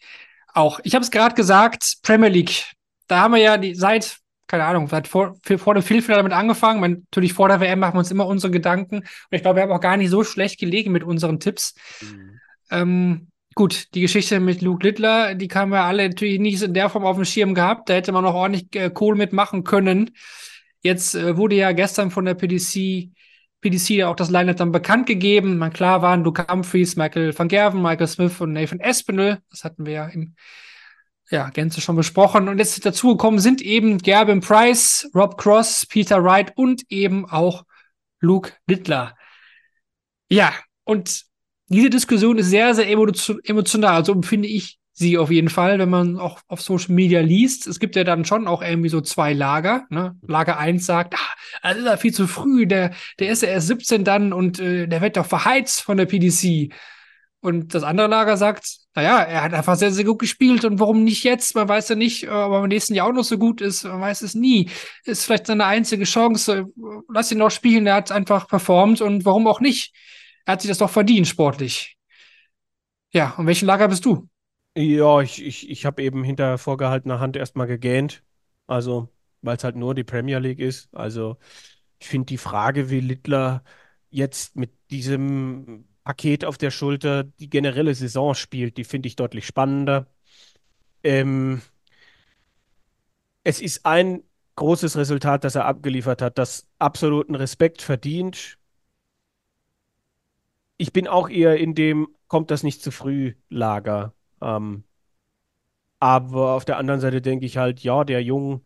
auch. Ich habe es gerade gesagt, Premier League. Da haben wir ja die, seit, keine Ahnung, seit vor, vor dem Viertelfinale damit angefangen. Man, natürlich vor der WM machen wir uns immer unsere Gedanken. Und ich glaube, wir haben auch gar nicht so schlecht gelegen mit unseren Tipps. Ähm, gut, die Geschichte mit Luke Littler, die haben wir alle natürlich nicht in der Form auf dem Schirm gehabt. Da hätte man noch ordentlich äh, Kohle mitmachen können. Jetzt äh, wurde ja gestern von der PDC, PDC ja auch das Line-Up dann bekannt gegeben. Man klar waren Luke Humphries, Michael van Gerven, Michael Smith und Nathan Espinel. Das hatten wir ja im ja, Gänze schon besprochen. Und jetzt dazugekommen sind eben Gerben Price, Rob Cross, Peter Wright und eben auch Luke Littler. Ja, und diese Diskussion ist sehr, sehr emotio- emotional. So empfinde ich sie auf jeden Fall, wenn man auch auf Social Media liest. Es gibt ja dann schon auch irgendwie so zwei Lager. Ne? Lager 1 sagt, ah, das ist ja viel zu früh, der, der ist ja erst 17 dann und äh, der wird doch verheizt von der PDC. Und das andere Lager sagt, naja, er hat einfach sehr, sehr gut gespielt und warum nicht jetzt? Man weiß ja nicht, äh, ob er im nächsten Jahr auch noch so gut ist. Man weiß es nie. Ist vielleicht seine einzige Chance. Lass ihn noch spielen. Er hat einfach performt und warum auch nicht? Er hat sich das doch verdient, sportlich. Ja, und welchen Lager bist du? Ja, ich, ich, ich habe eben hinter vorgehaltener Hand erstmal gegähnt. Also, weil es halt nur die Premier League ist. Also, ich finde die Frage, wie Littler jetzt mit diesem Paket auf der Schulter die generelle Saison spielt, die finde ich deutlich spannender. Ähm, es ist ein großes Resultat, das er abgeliefert hat, das absoluten Respekt verdient. Ich bin auch eher in dem, kommt das nicht zu früh Lager. Ähm, aber auf der anderen Seite denke ich halt, ja, der Junge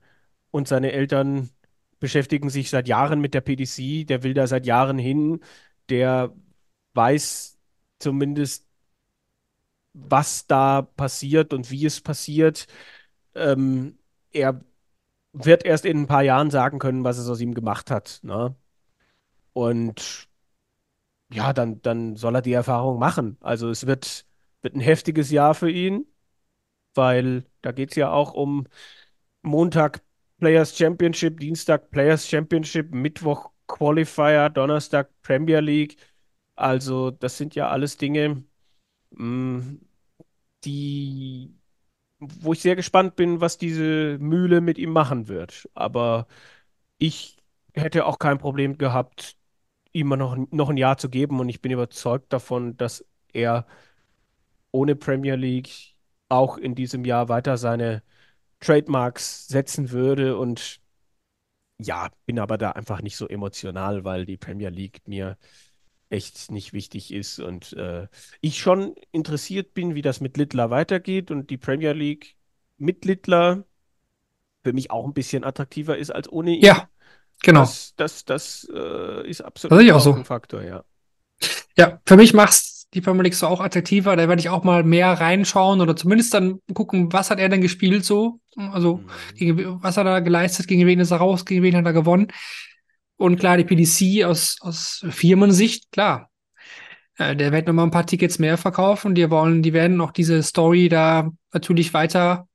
und seine Eltern beschäftigen sich seit Jahren mit der PDC, der will da seit Jahren hin, der weiß zumindest, was da passiert und wie es passiert. Ähm, er wird erst in ein paar Jahren sagen können, was es aus ihm gemacht hat. Ne? Und ja, dann, dann soll er die Erfahrung machen. Also es wird, wird ein heftiges Jahr für ihn, weil da geht es ja auch um Montag Players Championship, Dienstag Players Championship, Mittwoch Qualifier, Donnerstag Premier League. Also das sind ja alles Dinge, mh, die, wo ich sehr gespannt bin, was diese Mühle mit ihm machen wird. Aber ich hätte auch kein Problem gehabt, ihm noch, noch ein Jahr zu geben und ich bin überzeugt davon, dass er ohne Premier League auch in diesem Jahr weiter seine Trademarks setzen würde und ja, bin aber da einfach nicht so emotional, weil die Premier League mir echt nicht wichtig ist und äh, ich schon interessiert bin, wie das mit Littler weitergeht und die Premier League mit Littler für mich auch ein bisschen attraktiver ist als ohne ihn. Ja, genau. Das, das, das äh, ist Das absolut sehe ich auch so. ein Faktor, ja. Ja, für mich macht's die Premier League so auch attraktiver. Da werde ich auch mal mehr reinschauen oder zumindest dann gucken, was hat er denn gespielt so. Also, mhm. gegen, was hat er geleistet, gegen wen ist er raus, gegen wen hat er gewonnen. Und klar, die PDC aus, aus Firmensicht, klar. Äh, der wird nochmal ein paar Tickets mehr verkaufen. Die wollen, die werden auch diese Story da natürlich weiter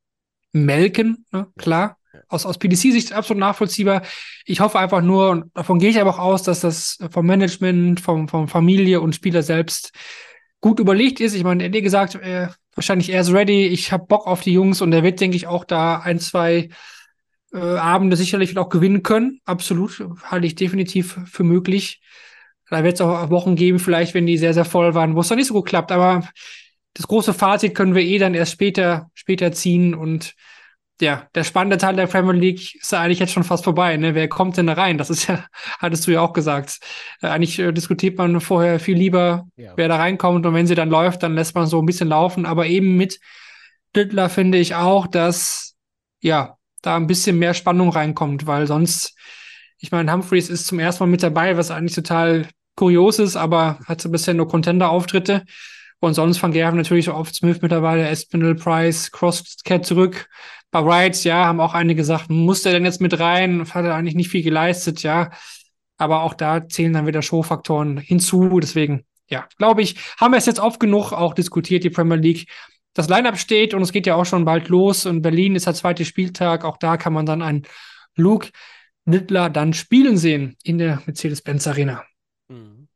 melken, ne? klar. Aus, aus PDC-Sicht absolut nachvollziehbar. Ich hoffe einfach nur, und davon gehe ich aber auch aus, dass das vom Management, vom, vom Familie und Spieler selbst gut überlegt ist. Ich meine, hat gesagt, äh, wahrscheinlich er ist ready, ich habe Bock auf die Jungs und er wird, denke ich, auch da ein, zwei äh, Abende sicherlich auch gewinnen können. Absolut, halte ich definitiv für möglich. Da wird es auch Wochen geben, vielleicht, wenn die sehr, sehr voll waren, wo es dann nicht so gut klappt. Aber das große Fazit können wir eh dann erst später, später ziehen. Und ja, der spannende Teil der Premier League ist ja eigentlich jetzt schon fast vorbei. Ne? Wer kommt denn da rein? Das ist ja, hattest du ja auch gesagt. Äh, eigentlich äh, diskutiert man vorher viel lieber, ja. wer da reinkommt. Und wenn sie dann läuft, dann lässt man so ein bisschen laufen. Aber eben mit Dittler finde ich auch, dass ja, da ein bisschen mehr Spannung reinkommt, weil sonst, ich meine, Humphreys ist zum ersten Mal mit dabei, was eigentlich total kurios ist, aber hat so bisher nur Contender-Auftritte. Und sonst Van Gerven natürlich oft Smith mittlerweile, Espinel, Price, Crosscat zurück. Bei Wright, ja, haben auch einige gesagt, muss der denn jetzt mit rein? Hat er eigentlich nicht viel geleistet, ja. Aber auch da zählen dann wieder Showfaktoren hinzu. Deswegen, ja, glaube ich, haben wir es jetzt oft genug auch diskutiert, die Premier League das Lineup steht und es geht ja auch schon bald los. Und Berlin ist der zweite Spieltag. Auch da kann man dann einen Luke Nittler dann spielen sehen in der Mercedes-Benz Arena. Mhm.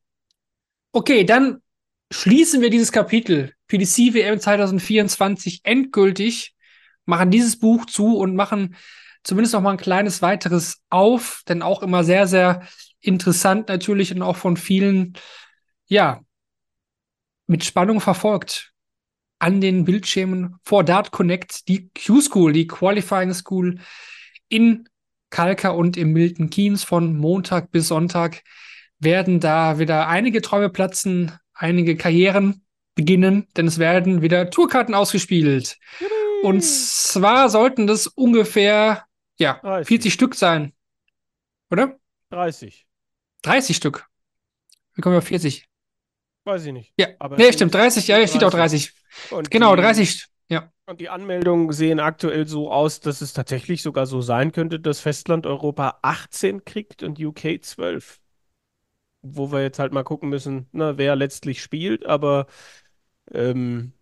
Okay, dann schließen wir dieses Kapitel PDC WM 2024 endgültig, machen dieses Buch zu und machen zumindest noch mal ein kleines weiteres auf, denn auch immer sehr, sehr interessant natürlich und auch von vielen, ja, mit Spannung verfolgt an den Bildschirmen vor Dart Connect die Q-School, die Qualifying School in Kalka und im Milton Keynes von Montag bis Sonntag werden da wieder einige Träume platzen, einige Karrieren beginnen, denn es werden wieder Tourkarten ausgespielt. Juhu. Und zwar sollten das ungefähr ja, 30. 40 Stück sein. Oder? 30. 30 Stück. Wie kommen wir auf 40? Weiß ich nicht. Ja, aber nee, stimmt, 30, ja, steht auch 30. Und genau, die, 30, ja. Und die Anmeldungen sehen aktuell so aus, dass es tatsächlich sogar so sein könnte, dass Festland Europa 18 kriegt und UK 12. Wo wir jetzt halt mal gucken müssen, ne, wer letztlich spielt, aber ähm,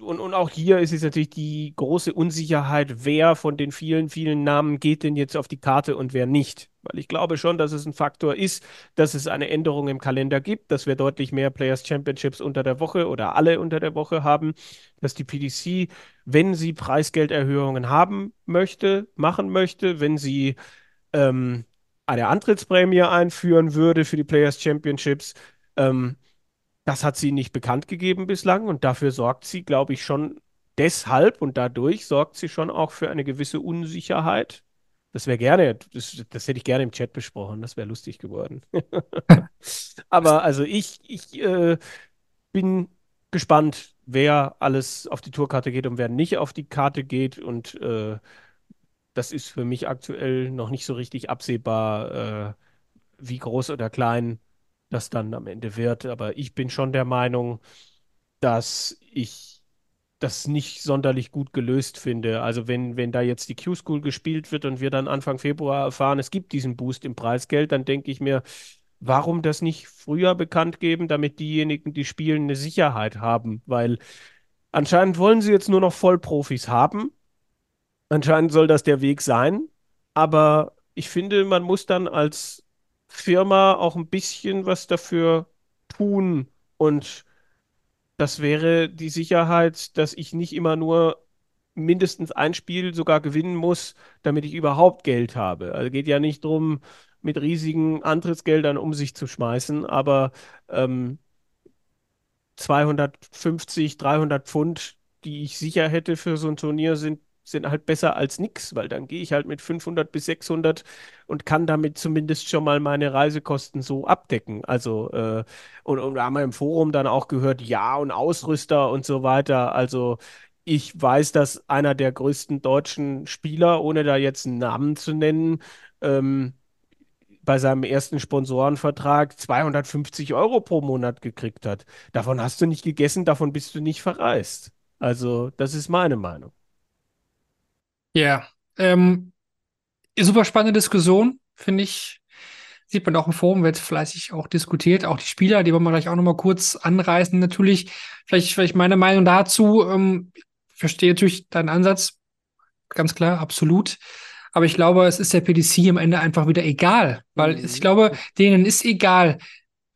und, und auch hier ist es natürlich die große Unsicherheit, wer von den vielen, vielen Namen geht denn jetzt auf die Karte und wer nicht. Weil ich glaube schon, dass es ein Faktor ist, dass es eine Änderung im Kalender gibt, dass wir deutlich mehr Players Championships unter der Woche oder alle unter der Woche haben, dass die PDC, wenn sie Preisgelderhöhungen haben möchte, machen möchte, wenn sie ähm, eine Antrittsprämie einführen würde für die Players Championships, ähm, das hat sie nicht bekannt gegeben bislang und dafür sorgt sie, glaube ich, schon deshalb und dadurch sorgt sie schon auch für eine gewisse Unsicherheit. Das wäre gerne, das, das, hätte ich gerne im Chat besprochen, das wäre lustig geworden. Aber also ich, ich äh, bin gespannt, wer alles auf die Tourkarte geht und wer nicht auf die Karte geht und äh, das ist für mich aktuell noch nicht so richtig absehbar, äh, wie groß oder klein das dann am Ende wird. Aber ich bin schon der Meinung, dass ich das nicht sonderlich gut gelöst finde. Also wenn, wenn da jetzt die Q-School gespielt wird und wir dann Anfang Februar erfahren, es gibt diesen Boost im Preisgeld, dann denke ich mir, warum das nicht früher bekannt geben, damit diejenigen, die spielen, eine Sicherheit haben? Weil anscheinend wollen sie jetzt nur noch Vollprofis haben. Anscheinend soll das der Weg sein. Aber ich finde, man muss dann als Firma auch ein bisschen was dafür tun. Und das wäre die Sicherheit, dass ich nicht immer nur mindestens ein Spiel sogar gewinnen muss, damit ich überhaupt Geld habe. Also geht ja nicht darum, mit riesigen Antrittsgeldern um sich zu schmeißen, aber ähm, 250, 300 Pfund, die ich sicher hätte für so ein Turnier, sind sind halt besser als nichts, weil dann gehe ich halt mit 500 bis 600 und kann damit zumindest schon mal meine Reisekosten so abdecken. Also, äh, und, und da haben wir im Forum dann auch gehört, ja, und Ausrüster und so weiter. Also, ich weiß, dass einer der größten deutschen Spieler, ohne da jetzt einen Namen zu nennen, ähm, bei seinem ersten Sponsorenvertrag 250 Euro pro Monat gekriegt hat. Davon hast du nicht gegessen, davon bist du nicht verreist. Also, das ist meine Meinung. Ja, ähm, super spannende Diskussion, finde ich. Sieht man auch im Forum, wird fleißig auch diskutiert. Auch die Spieler, die wollen wir gleich auch nochmal kurz anreißen. Natürlich, vielleicht, vielleicht meine Meinung dazu. Ähm, verstehe natürlich deinen Ansatz. Ganz klar, absolut. Aber ich glaube, es ist der PDC am Ende einfach wieder egal, weil mhm. ich glaube, denen ist egal,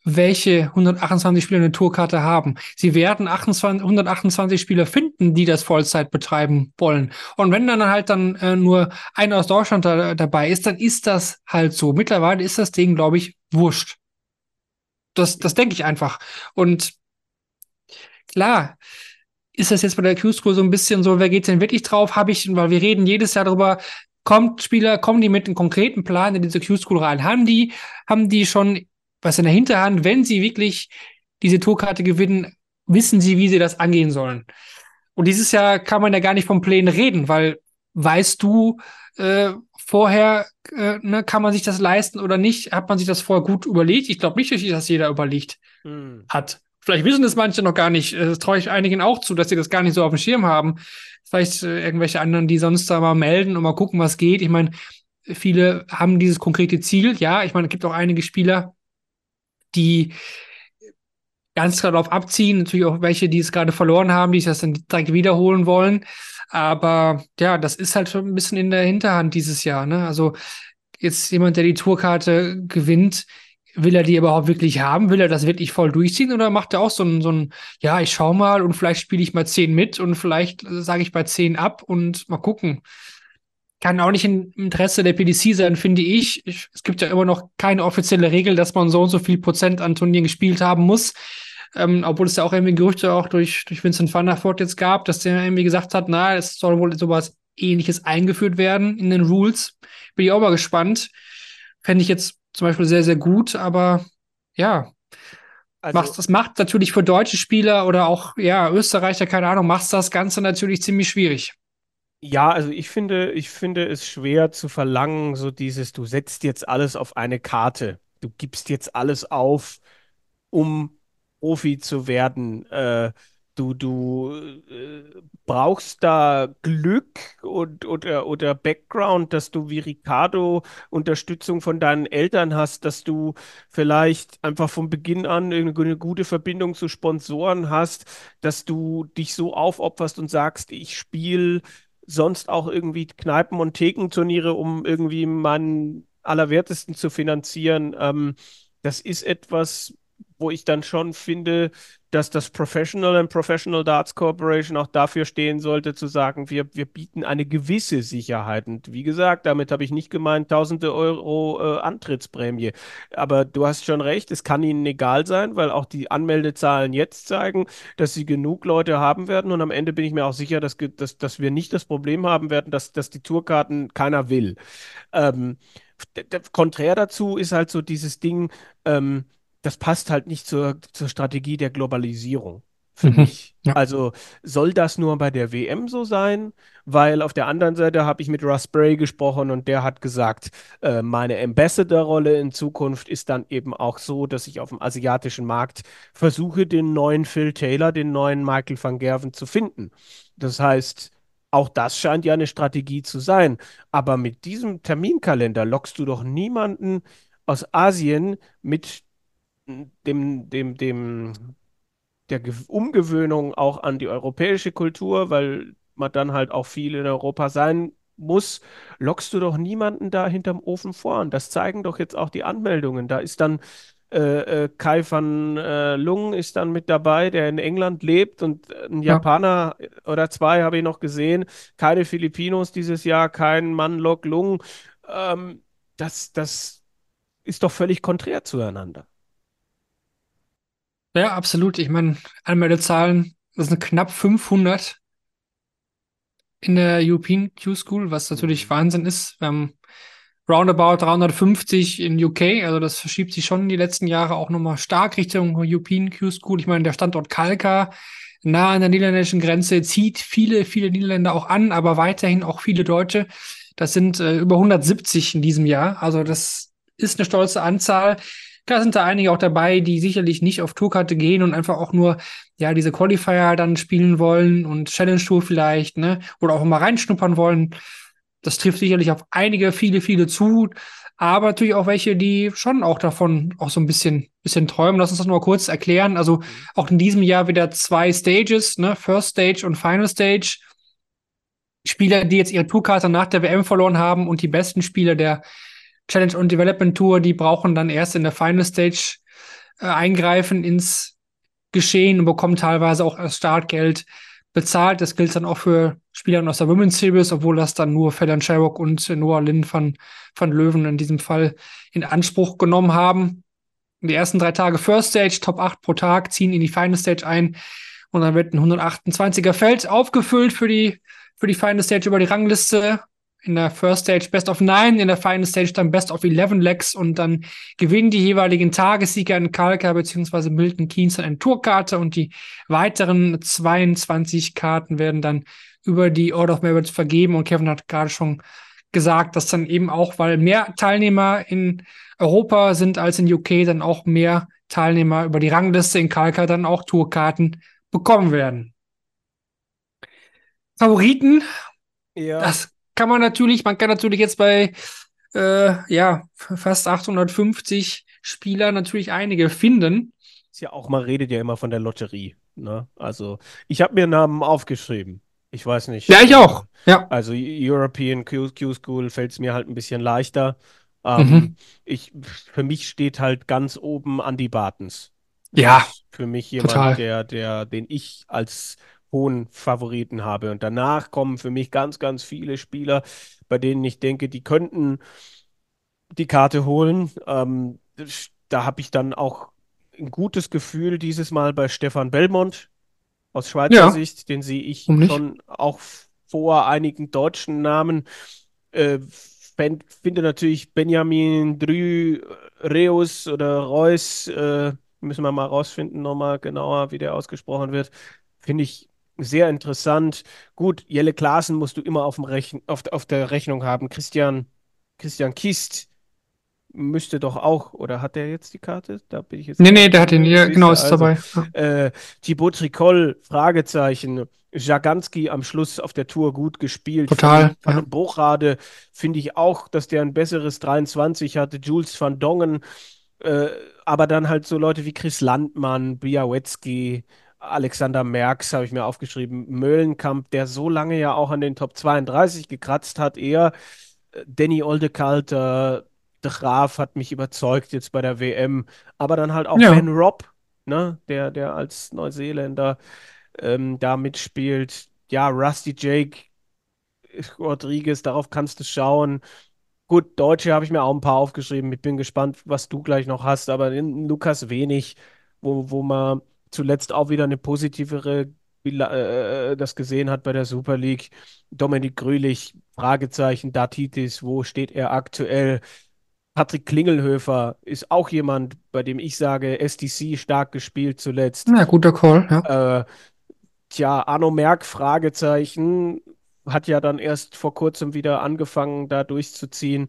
welche 128 Spieler eine Tourkarte haben. Sie werden 28, 128 Spieler finden, die das Vollzeit betreiben wollen. Und wenn dann halt dann äh, nur einer aus Deutschland da, dabei ist, dann ist das halt so. Mittlerweile ist das Ding, glaube ich, wurscht. Das, das denke ich einfach. Und klar, ist das jetzt bei der Q-School so ein bisschen so, wer geht denn wirklich drauf? Habe ich, weil wir reden jedes Jahr darüber, kommt Spieler, kommen die mit einem konkreten Plan in diese Q-School rein? Haben die, haben die schon was in der Hinterhand, wenn sie wirklich diese Tourkarte gewinnen, wissen sie, wie sie das angehen sollen. Und dieses Jahr kann man ja gar nicht vom Plänen reden, weil weißt du äh, vorher, äh, ne, kann man sich das leisten oder nicht? Hat man sich das vorher gut überlegt? Ich glaube nicht, dass das jeder überlegt hm. hat. Vielleicht wissen das manche noch gar nicht. Das traue ich einigen auch zu, dass sie das gar nicht so auf dem Schirm haben. Vielleicht äh, irgendwelche anderen, die sonst da mal melden und mal gucken, was geht. Ich meine, viele haben dieses konkrete Ziel. Ja, ich meine, es gibt auch einige Spieler, die ganz klar darauf abziehen. Natürlich auch welche, die es gerade verloren haben, die das dann direkt wiederholen wollen. Aber ja, das ist halt schon ein bisschen in der Hinterhand dieses Jahr. Ne? Also jetzt jemand, der die Tourkarte gewinnt, will er die überhaupt wirklich haben? Will er das wirklich voll durchziehen oder macht er auch so ein, so ein ja, ich schau mal und vielleicht spiele ich mal zehn mit und vielleicht sage ich bei zehn ab und mal gucken kann auch nicht im Interesse der PDC sein, finde ich. ich. Es gibt ja immer noch keine offizielle Regel, dass man so und so viel Prozent an Turnieren gespielt haben muss. Ähm, obwohl es ja auch irgendwie Gerüchte auch durch, durch Vincent van der Voort jetzt gab, dass der irgendwie gesagt hat, na, es soll wohl sowas ähnliches eingeführt werden in den Rules. Bin ich auch mal gespannt. Fände ich jetzt zum Beispiel sehr, sehr gut, aber ja. Also, macht, das macht natürlich für deutsche Spieler oder auch, ja, Österreicher, keine Ahnung, macht das Ganze natürlich ziemlich schwierig. Ja, also ich finde, ich finde es schwer zu verlangen, so dieses, du setzt jetzt alles auf eine Karte. Du gibst jetzt alles auf, um Profi zu werden. Äh, du, du äh, brauchst da Glück und, oder, oder Background, dass du wie Ricardo Unterstützung von deinen Eltern hast, dass du vielleicht einfach von Beginn an eine gute Verbindung zu Sponsoren hast, dass du dich so aufopferst und sagst, ich spiele sonst auch irgendwie Kneipen- und Thekenturniere, um irgendwie meinen Allerwertesten zu finanzieren. Ähm, das ist etwas, wo ich dann schon finde, dass das Professional and Professional Darts Corporation auch dafür stehen sollte, zu sagen, wir, wir bieten eine gewisse Sicherheit. Und wie gesagt, damit habe ich nicht gemeint, tausende Euro äh, Antrittsprämie. Aber du hast schon recht, es kann ihnen egal sein, weil auch die Anmeldezahlen jetzt zeigen, dass sie genug Leute haben werden. Und am Ende bin ich mir auch sicher, dass, dass, dass wir nicht das Problem haben werden, dass, dass die Tourkarten keiner will. Ähm, konträr dazu ist halt so dieses Ding, ähm, das passt halt nicht zur, zur Strategie der Globalisierung für mhm. mich. Ja. Also soll das nur bei der WM so sein? Weil auf der anderen Seite habe ich mit Russ Bray gesprochen und der hat gesagt, äh, meine Ambassador-Rolle in Zukunft ist dann eben auch so, dass ich auf dem asiatischen Markt versuche, den neuen Phil Taylor, den neuen Michael van Gerven zu finden. Das heißt, auch das scheint ja eine Strategie zu sein. Aber mit diesem Terminkalender lockst du doch niemanden aus Asien mit dem, dem, dem, der Umgewöhnung auch an die europäische Kultur, weil man dann halt auch viel in Europa sein muss, lockst du doch niemanden da hinterm Ofen vor. Und das zeigen doch jetzt auch die Anmeldungen. Da ist dann äh, äh, Kai van äh, Lung ist dann mit dabei, der in England lebt und ein Japaner ja. oder zwei habe ich noch gesehen. Keine Filipinos dieses Jahr, kein Mann Lok Lung. Ähm, das, das ist doch völlig konträr zueinander. Ja, absolut. Ich meine, Anmeldezahlen, das sind knapp 500 in der European Q-School, was natürlich mhm. Wahnsinn ist. Wir haben roundabout 350 in UK, also das verschiebt sich schon in die letzten Jahre auch nochmal stark Richtung European Q-School. Ich meine, der Standort Kalka, nah an der niederländischen Grenze, zieht viele, viele Niederländer auch an, aber weiterhin auch viele Deutsche. Das sind äh, über 170 in diesem Jahr. Also das ist eine stolze Anzahl. Klar sind da einige auch dabei, die sicherlich nicht auf Tourkarte gehen und einfach auch nur, ja, diese Qualifier dann spielen wollen und Challenge Tour vielleicht, ne? Oder auch mal reinschnuppern wollen. Das trifft sicherlich auf einige, viele, viele zu. Aber natürlich auch welche, die schon auch davon auch so ein bisschen, bisschen träumen. Lass uns das nur kurz erklären. Also auch in diesem Jahr wieder zwei Stages, ne? First Stage und Final Stage. Spieler, die jetzt ihre Tourkarte nach der WM verloren haben und die besten Spieler der Challenge und Development Tour, die brauchen dann erst in der Final Stage äh, eingreifen ins Geschehen und bekommen teilweise auch das Startgeld bezahlt. Das gilt dann auch für Spieler aus der Women's Series, obwohl das dann nur Fallon Sherrock und Noah Lynn van, van Löwen in diesem Fall in Anspruch genommen haben. Die ersten drei Tage First Stage, Top 8 pro Tag, ziehen in die Final Stage ein und dann wird ein 128er Feld aufgefüllt für die, für die Final Stage über die Rangliste in der First Stage Best of Nine, in der Final Stage dann Best of Eleven Legs und dann gewinnen die jeweiligen Tagessieger in Kalka bzw. Milton Keynes eine Tourkarte und die weiteren 22 Karten werden dann über die Order of Merit vergeben und Kevin hat gerade schon gesagt, dass dann eben auch, weil mehr Teilnehmer in Europa sind als in UK, dann auch mehr Teilnehmer über die Rangliste in Kalka dann auch Tourkarten bekommen werden. Favoriten, Ja. das kann man natürlich, man kann natürlich jetzt bei äh, ja, fast 850 Spieler natürlich einige finden. Ist ja auch, man redet ja immer von der Lotterie. Ne? Also, ich habe mir Namen aufgeschrieben. Ich weiß nicht. Ja, ich auch. Ja. Also, European Q, Q School fällt es mir halt ein bisschen leichter. Ähm, Mhm. ich, für mich steht halt ganz oben Andy Bartens. Ja, für mich jemand, total. der, der, den ich als hohen Favoriten habe. Und danach kommen für mich ganz, ganz viele Spieler, bei denen ich denke, die könnten die Karte holen. Ähm, da habe ich dann auch ein gutes Gefühl dieses Mal bei Stefan Belmont aus Schweizer Ja. Sicht. Den sehe ich nicht? schon auch vor einigen deutschen Namen. Äh, finde natürlich Benjamin Drü, Reus oder Reus, äh, müssen wir mal rausfinden nochmal genauer, wie der ausgesprochen wird. Finde ich sehr interessant. Gut, Jelle Klaassen musst du immer auf, dem Rechn auf, auf der Rechnung haben. Christian, Christian Kist müsste doch auch, oder hat der jetzt die Karte? Da bin ich jetzt Nee, nee, der hat ja, Siehst genau, du, ist also, dabei. Ja. äh, Thibaut Tricol, Fragezeichen. Jaganski am Schluss auf der Tour gut gespielt. Total, Van, ja. den Bruchrade finde ich auch, dass der ein besseres 23 hatte. Jules van Dongen. Äh, aber dann halt so Leute wie Chris Landmann, Białecki, Alexander Merckx habe ich mir aufgeschrieben. Möllenkamp, der so lange ja auch an den Top 32 gekratzt hat, eher. Äh, Danny Oldekalter, De Graaf hat mich überzeugt jetzt bei der WM. Aber dann halt auch Ja. Ben Robb, ne? Der, der als Neuseeländer ähm, da mitspielt. Ja, Rusty Jake, Rodriguez, darauf kannst du schauen. Gut, Deutsche habe ich mir auch ein paar aufgeschrieben. Ich bin gespannt, was du gleich noch hast. Aber in Lukas Wenig, wo, wo man zuletzt auch wieder eine positivere Bila- äh, das gesehen hat bei der Super League. Dominik Grülich, Fragezeichen, Datitis, wo steht er aktuell? Patrick Klingelhöfer ist auch jemand, bei dem ich sage, SDC stark gespielt zuletzt. ja, guter Call, ja. Äh, tja, Arno Merck, Fragezeichen, hat ja dann erst vor kurzem wieder angefangen, da durchzuziehen.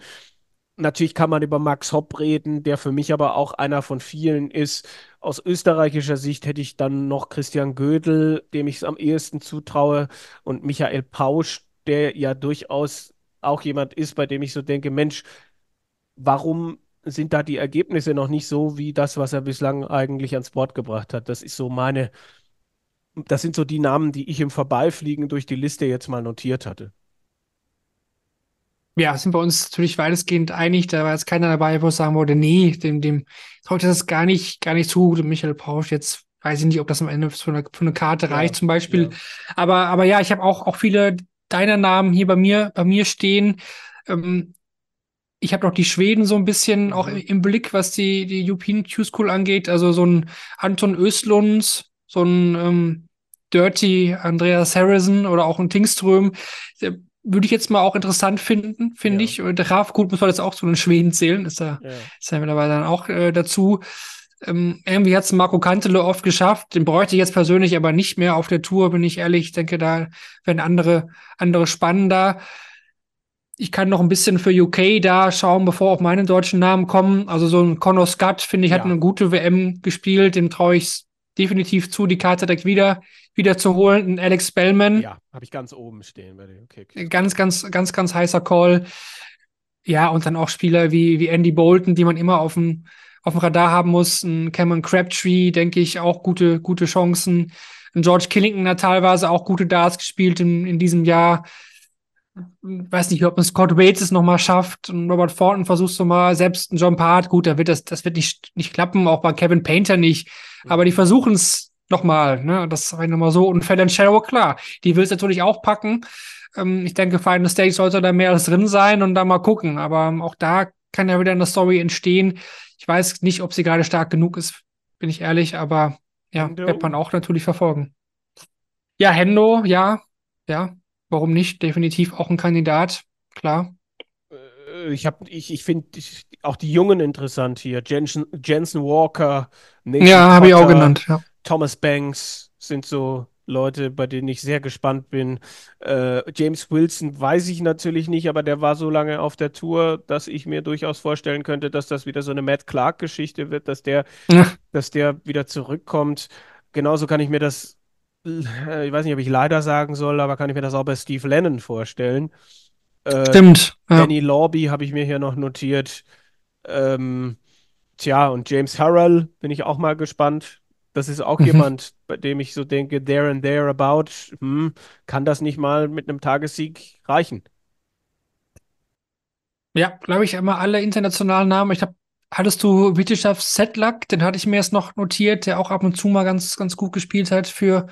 Natürlich kann man über Max Hopp reden, der für mich aber auch einer von vielen ist. Aus österreichischer Sicht hätte ich dann noch Christian Gödel, dem ich es am ehesten zutraue, und Michael Pausch, der ja durchaus auch jemand ist, bei dem ich so denke, Mensch, warum sind da die Ergebnisse noch nicht so wie das, was er bislang eigentlich ans Board gebracht hat? Das ist so meine, das sind so die Namen, die ich im Vorbeifliegen durch die Liste jetzt mal notiert hatte. Ja, sind wir uns natürlich weitestgehend einig. Da war jetzt keiner dabei, wo es sagen würde, nee, dem, dem traut das gar nicht, gar nicht zu. Michael Pausch, jetzt weiß ich nicht, ob das am Ende für eine, für eine Karte Ja, reicht, zum Beispiel. ja. Aber, aber ja, ich habe auch, auch viele deiner Namen hier bei mir, bei mir stehen. Ähm, ich habe noch die Schweden so ein bisschen Mhm. auch im, im Blick, was die, die European Q School angeht. Also so ein Anton Östlunds, so ein ähm, Dirty Andreas Harrison oder auch ein Tingström. Würde ich jetzt mal auch interessant finden, finde Ja. ich. Und der Graf, gut, muss man jetzt auch zu den Schweden zählen, ist er, Ja. ist er mittlerweile dann auch äh, dazu. Ähm, irgendwie hat es Marco Kantele oft geschafft. Den bräuchte ich jetzt persönlich aber nicht mehr auf der Tour, bin ich ehrlich. Ich denke, da werden andere, andere spannender. ich kann noch ein bisschen für UK da schauen, bevor auch meine deutschen Namen kommen. Also so ein Connor Scott, finde ich, hat Ja. eine gute WM gespielt. Dem traue ich definitiv zu, die Karte direkt wieder, wieder zu holen. Ein Alex Bellman, Ja, habe ich ganz oben stehen den okay. ganz, ganz, ganz, ganz heißer Call. Ja, und dann auch Spieler wie, wie Andy Bolton, die man immer auf dem, auf dem Radar haben muss. Ein Cameron Crabtree, denke ich, auch gute, gute Chancen. Ein George Killington hat teilweise auch gute Darts gespielt in, in diesem Jahr. Weiß nicht, ob ein Scott Waits es nochmal schafft. Und Robert Thornton versuchst du mal. Selbst ein John Part, gut, da wird das, das wird nicht, nicht klappen. Auch bei Kevin Painter nicht. Aber die versuchen es nochmal. Ne? Das ist nochmal so. Und Fallon Sherrow, klar, die will es natürlich auch packen. Ähm, ich denke, Final Stage sollte da mehr als drin sein und da mal gucken. Aber ähm, auch da kann ja wieder eine Story entstehen. Ich weiß nicht, ob sie gerade stark genug ist, bin ich ehrlich, aber ja, Hendo? wird man auch natürlich verfolgen. Ja, Hendo, ja, ja, warum nicht? Definitiv auch ein Kandidat, klar. Äh, Ich habe, ich, ich finde auch die Jungen interessant hier. Jensen, Jensen Walker, Nathan Ja, habe ich auch genannt, ja. Thomas Banks sind so Leute, bei denen ich sehr gespannt bin. Äh, James Wilson weiß ich natürlich nicht, aber der war so lange auf der Tour, dass ich mir durchaus vorstellen könnte, dass das wieder so eine Matt Clark-Geschichte wird, dass der, Ja. dass der wieder zurückkommt. Genauso kann ich mir das, ich weiß nicht, ob ich leider sagen soll, aber kann ich mir das auch bei Steve Lennon vorstellen. Äh, Stimmt. Ja. Danny Lorby habe ich mir hier noch notiert. Ähm, tja, und James Harrell bin ich auch mal gespannt. Das ist auch Mhm. jemand, bei dem ich so denke, there and there about, hm, kann das nicht mal mit einem Tagessieg reichen? Ja, glaube ich, immer alle internationalen Namen. Ich glaube, hattest du Wittischaf Sedlak, den hatte ich mir jetzt noch notiert, der auch ab und zu mal ganz, ganz gut gespielt hat für,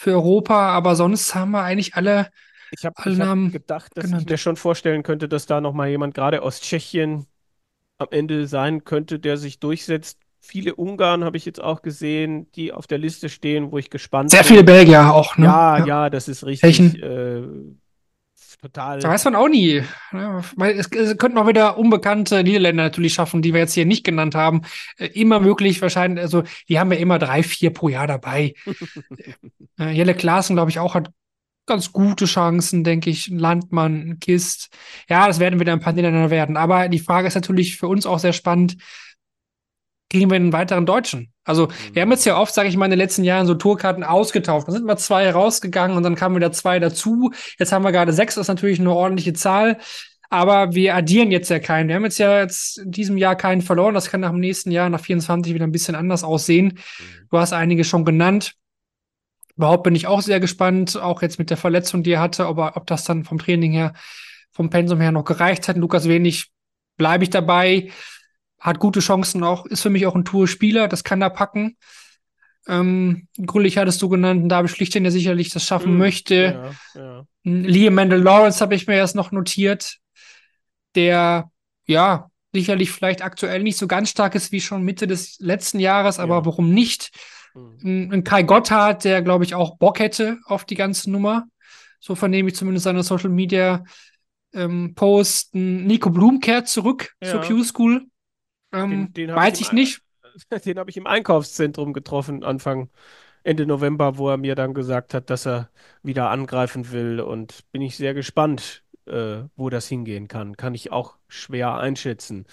für Europa. Aber sonst haben wir eigentlich alle, Ich habe ich hab gedacht, dass ich genannt. mir schon vorstellen könnte, dass da noch mal jemand gerade aus Tschechien am Ende sein könnte, der sich durchsetzt. Viele Ungarn habe ich jetzt auch gesehen, die auf der Liste stehen, wo ich gespannt sehr bin. viele Belgier auch, ne? Ja, ja, das ist richtig. Tschechen. Äh, total. Da weiß man auch nie. ne? Es, es könnten auch wieder unbekannte Niederländer natürlich schaffen, die wir jetzt hier nicht genannt haben. Äh, Immer möglich, wahrscheinlich, also die haben ja immer drei, vier pro Jahr dabei. Äh, Jelle Klaassen, glaube ich, auch hat ganz gute Chancen, denke ich. Ein Landmann, ein Kist. Ja, das werden wieder ein paar Niederländer werden. Aber die Frage ist natürlich für uns auch sehr spannend. Kriegen wir einen weiteren Deutschen? Also, wir haben jetzt ja oft, sage ich mal, in den letzten Jahren so Tourkarten ausgetauscht. Da sind mal zwei rausgegangen und dann kamen wieder zwei dazu. Jetzt haben wir gerade sechs, das ist natürlich eine ordentliche Zahl. Aber wir addieren jetzt ja keinen. Wir haben jetzt ja jetzt in diesem Jahr keinen verloren. Das kann nach dem nächsten Jahr, nach 24, wieder ein bisschen anders aussehen. Du hast einige schon genannt. Überhaupt bin ich auch sehr gespannt, auch jetzt mit der Verletzung, die er hatte, ob, er, ob das dann vom Training her, vom Pensum her noch gereicht hat. Lukas Wenig bleibe ich dabei, hat gute Chancen auch, ist für mich auch ein Tourspieler, das kann er packen. Ähm, Grüllich hattest du genannt, und David Schlichten, der sicherlich das schaffen Hm, möchte. Ja, ja. Liam Mandel Lawrence habe ich mir erst noch notiert, der ja sicherlich vielleicht aktuell nicht so ganz stark ist wie schon Mitte des letzten Jahres, aber Ja. warum nicht? Hm. Ein, Kai Gotthard, der glaube ich auch Bock hätte auf die ganze Nummer. So vernehme ich zumindest seine Social Media ähm, Post. Ein Nico Blum kehrt zurück Ja. zur Q-School. Ähm, Den- den weiß ich ich nicht. Den habe ich im Einkaufszentrum getroffen, Anfang, Ende November, wo er mir dann gesagt hat, dass er wieder angreifen will. Und bin ich sehr gespannt, äh, wo das hingehen kann. Kann ich auch schwer einschätzen.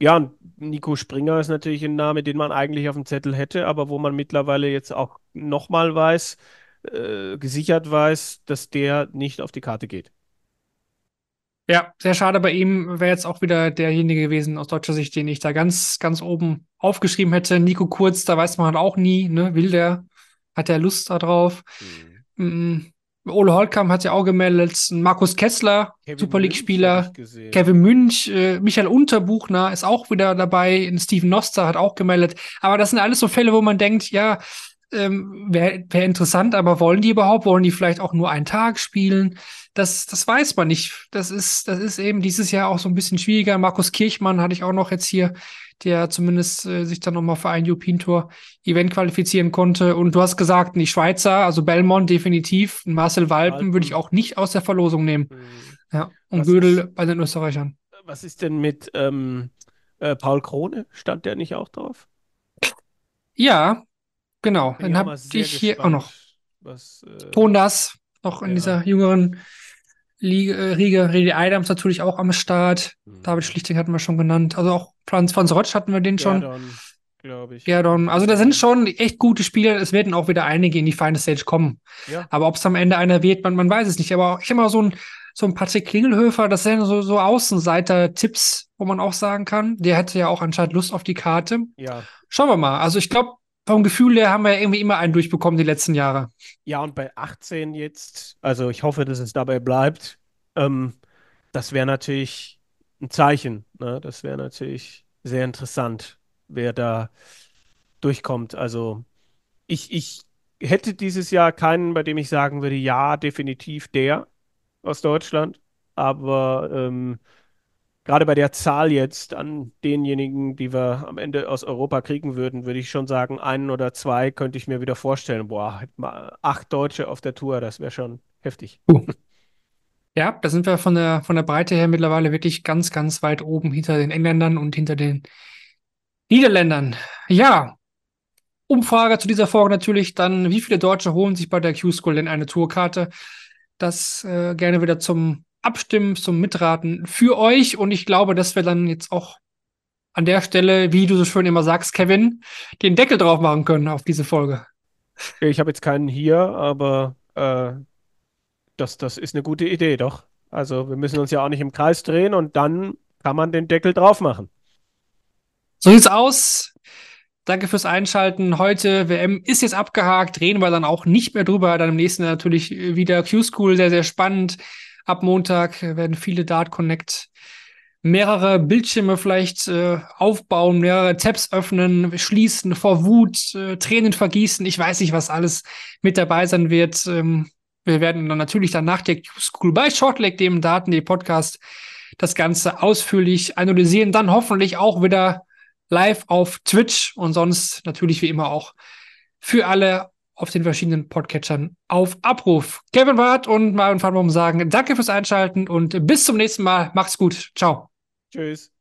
Ja, Nico Springer ist natürlich ein Name, den man eigentlich auf dem Zettel hätte, aber wo man mittlerweile jetzt auch nochmal weiß, äh, gesichert weiß, dass der nicht auf die Karte geht. Ja, sehr schade bei ihm. Wäre jetzt auch wieder derjenige gewesen aus deutscher Sicht, den ich da ganz, ganz oben aufgeschrieben hätte. Nico Kurz, da weiß man halt auch nie, ne? Will der? Hat er Lust darauf? Mm, Ole Holtkamp hat ja auch gemeldet. Markus Kessler, Kevin Super League-Spieler. Kevin Münch, äh, Michael Unterbuchner ist auch wieder dabei. Steven Noster hat auch gemeldet. Aber das sind alles so Fälle, wo man denkt, ja, ähm, wäre wär interessant, aber wollen die überhaupt? Wollen die vielleicht auch nur einen Tag spielen? Das, das weiß man nicht. Das ist, das ist eben dieses Jahr auch so ein bisschen schwieriger. Markus Kirchmann hatte ich auch noch jetzt hier, der zumindest äh, sich dann nochmal für ein European Tour Event qualifizieren konnte. Und du hast gesagt, die Schweizer, also Belmont definitiv, Marcel Walpen Walpen. würde ich auch nicht aus der Verlosung nehmen. Hm. Ja. Und Was Gödel ist- bei den Österreichern. Was ist denn mit ähm, äh, Paul Krone? Stand der nicht auch drauf? Ja, genau. Bin auch habe ich hier auch noch. Was, äh, Ton das noch in Ja. dieser jüngeren Liga, äh, Riege, Redi Adams natürlich auch am Start. Mhm. David Schlichting hatten wir schon genannt. Also auch Franz, Franz Rotsch hatten wir den schon. Gerdon, glaube ich. Gerdon. Also da sind schon echt gute Spieler. Es werden auch wieder einige in die Final Stage kommen. Ja. Aber ob es am Ende einer wird, man, man weiß es nicht. Aber ich habe mal so ein, so ein Patrick Klingelhöfer, das sind so, so Außenseiter-Tipps, wo man auch sagen kann. Der hätte ja auch anscheinend Lust auf die Karte. Ja. Schauen wir mal. Also ich glaube, vom Gefühl her haben wir irgendwie immer einen durchbekommen die letzten Jahre. Ja, und bei 18 jetzt, also ich hoffe, dass es dabei bleibt. Ähm, das wäre natürlich ein Zeichen. Ne? Das wäre natürlich sehr interessant, wer da durchkommt. Also ich, ich hätte dieses Jahr keinen, bei dem ich sagen würde, ja, definitiv der aus Deutschland. Aber ähm, gerade bei der Zahl jetzt an denjenigen, die wir am Ende aus Europa kriegen würden, würde ich schon sagen, einen oder zwei könnte ich mir wieder vorstellen. Boah, acht Deutsche auf der Tour, das wäre schon heftig. Ja, da sind wir von der, von der Breite her mittlerweile wirklich ganz, ganz weit oben hinter den Engländern und hinter den Niederländern. Ja, Umfrage zu dieser Folge natürlich dann, wie viele Deutsche holen sich bei der Q-School denn eine Tourkarte? Das äh, gerne wieder zum Abstimmen, zum Mitraten für euch. Und ich glaube, dass wir dann jetzt auch an der Stelle, wie du so schön immer sagst, Kevin, den Deckel drauf machen können auf diese Folge. Ich habe jetzt keinen hier, aber äh, das, das ist eine gute Idee, doch. Also wir müssen uns ja auch nicht im Kreis drehen und dann kann man den Deckel drauf machen. So sieht's aus. Danke fürs Einschalten. Heute WM ist jetzt abgehakt, reden wir dann auch nicht mehr drüber. Dann im nächsten natürlich wieder Q-School, sehr, sehr spannend. Ab Montag werden viele Dart Connect mehrere Bildschirme vielleicht äh, aufbauen, mehrere Tabs öffnen, schließen, vor Wut, äh, Tränen vergießen. Ich weiß nicht, was alles mit dabei sein wird. Ähm, wir werden dann natürlich dann nach der Q-School bei Shortleg, dem Daten, Podcast, das Ganze ausführlich analysieren. Dann hoffentlich auch wieder live auf Twitch und sonst natürlich wie immer auch für alle auf den verschiedenen Podcatchern auf Abruf. Kevin Wart und Marvin Farnbaum sagen Danke fürs Einschalten und bis zum nächsten Mal. Macht's gut. Ciao. Tschüss.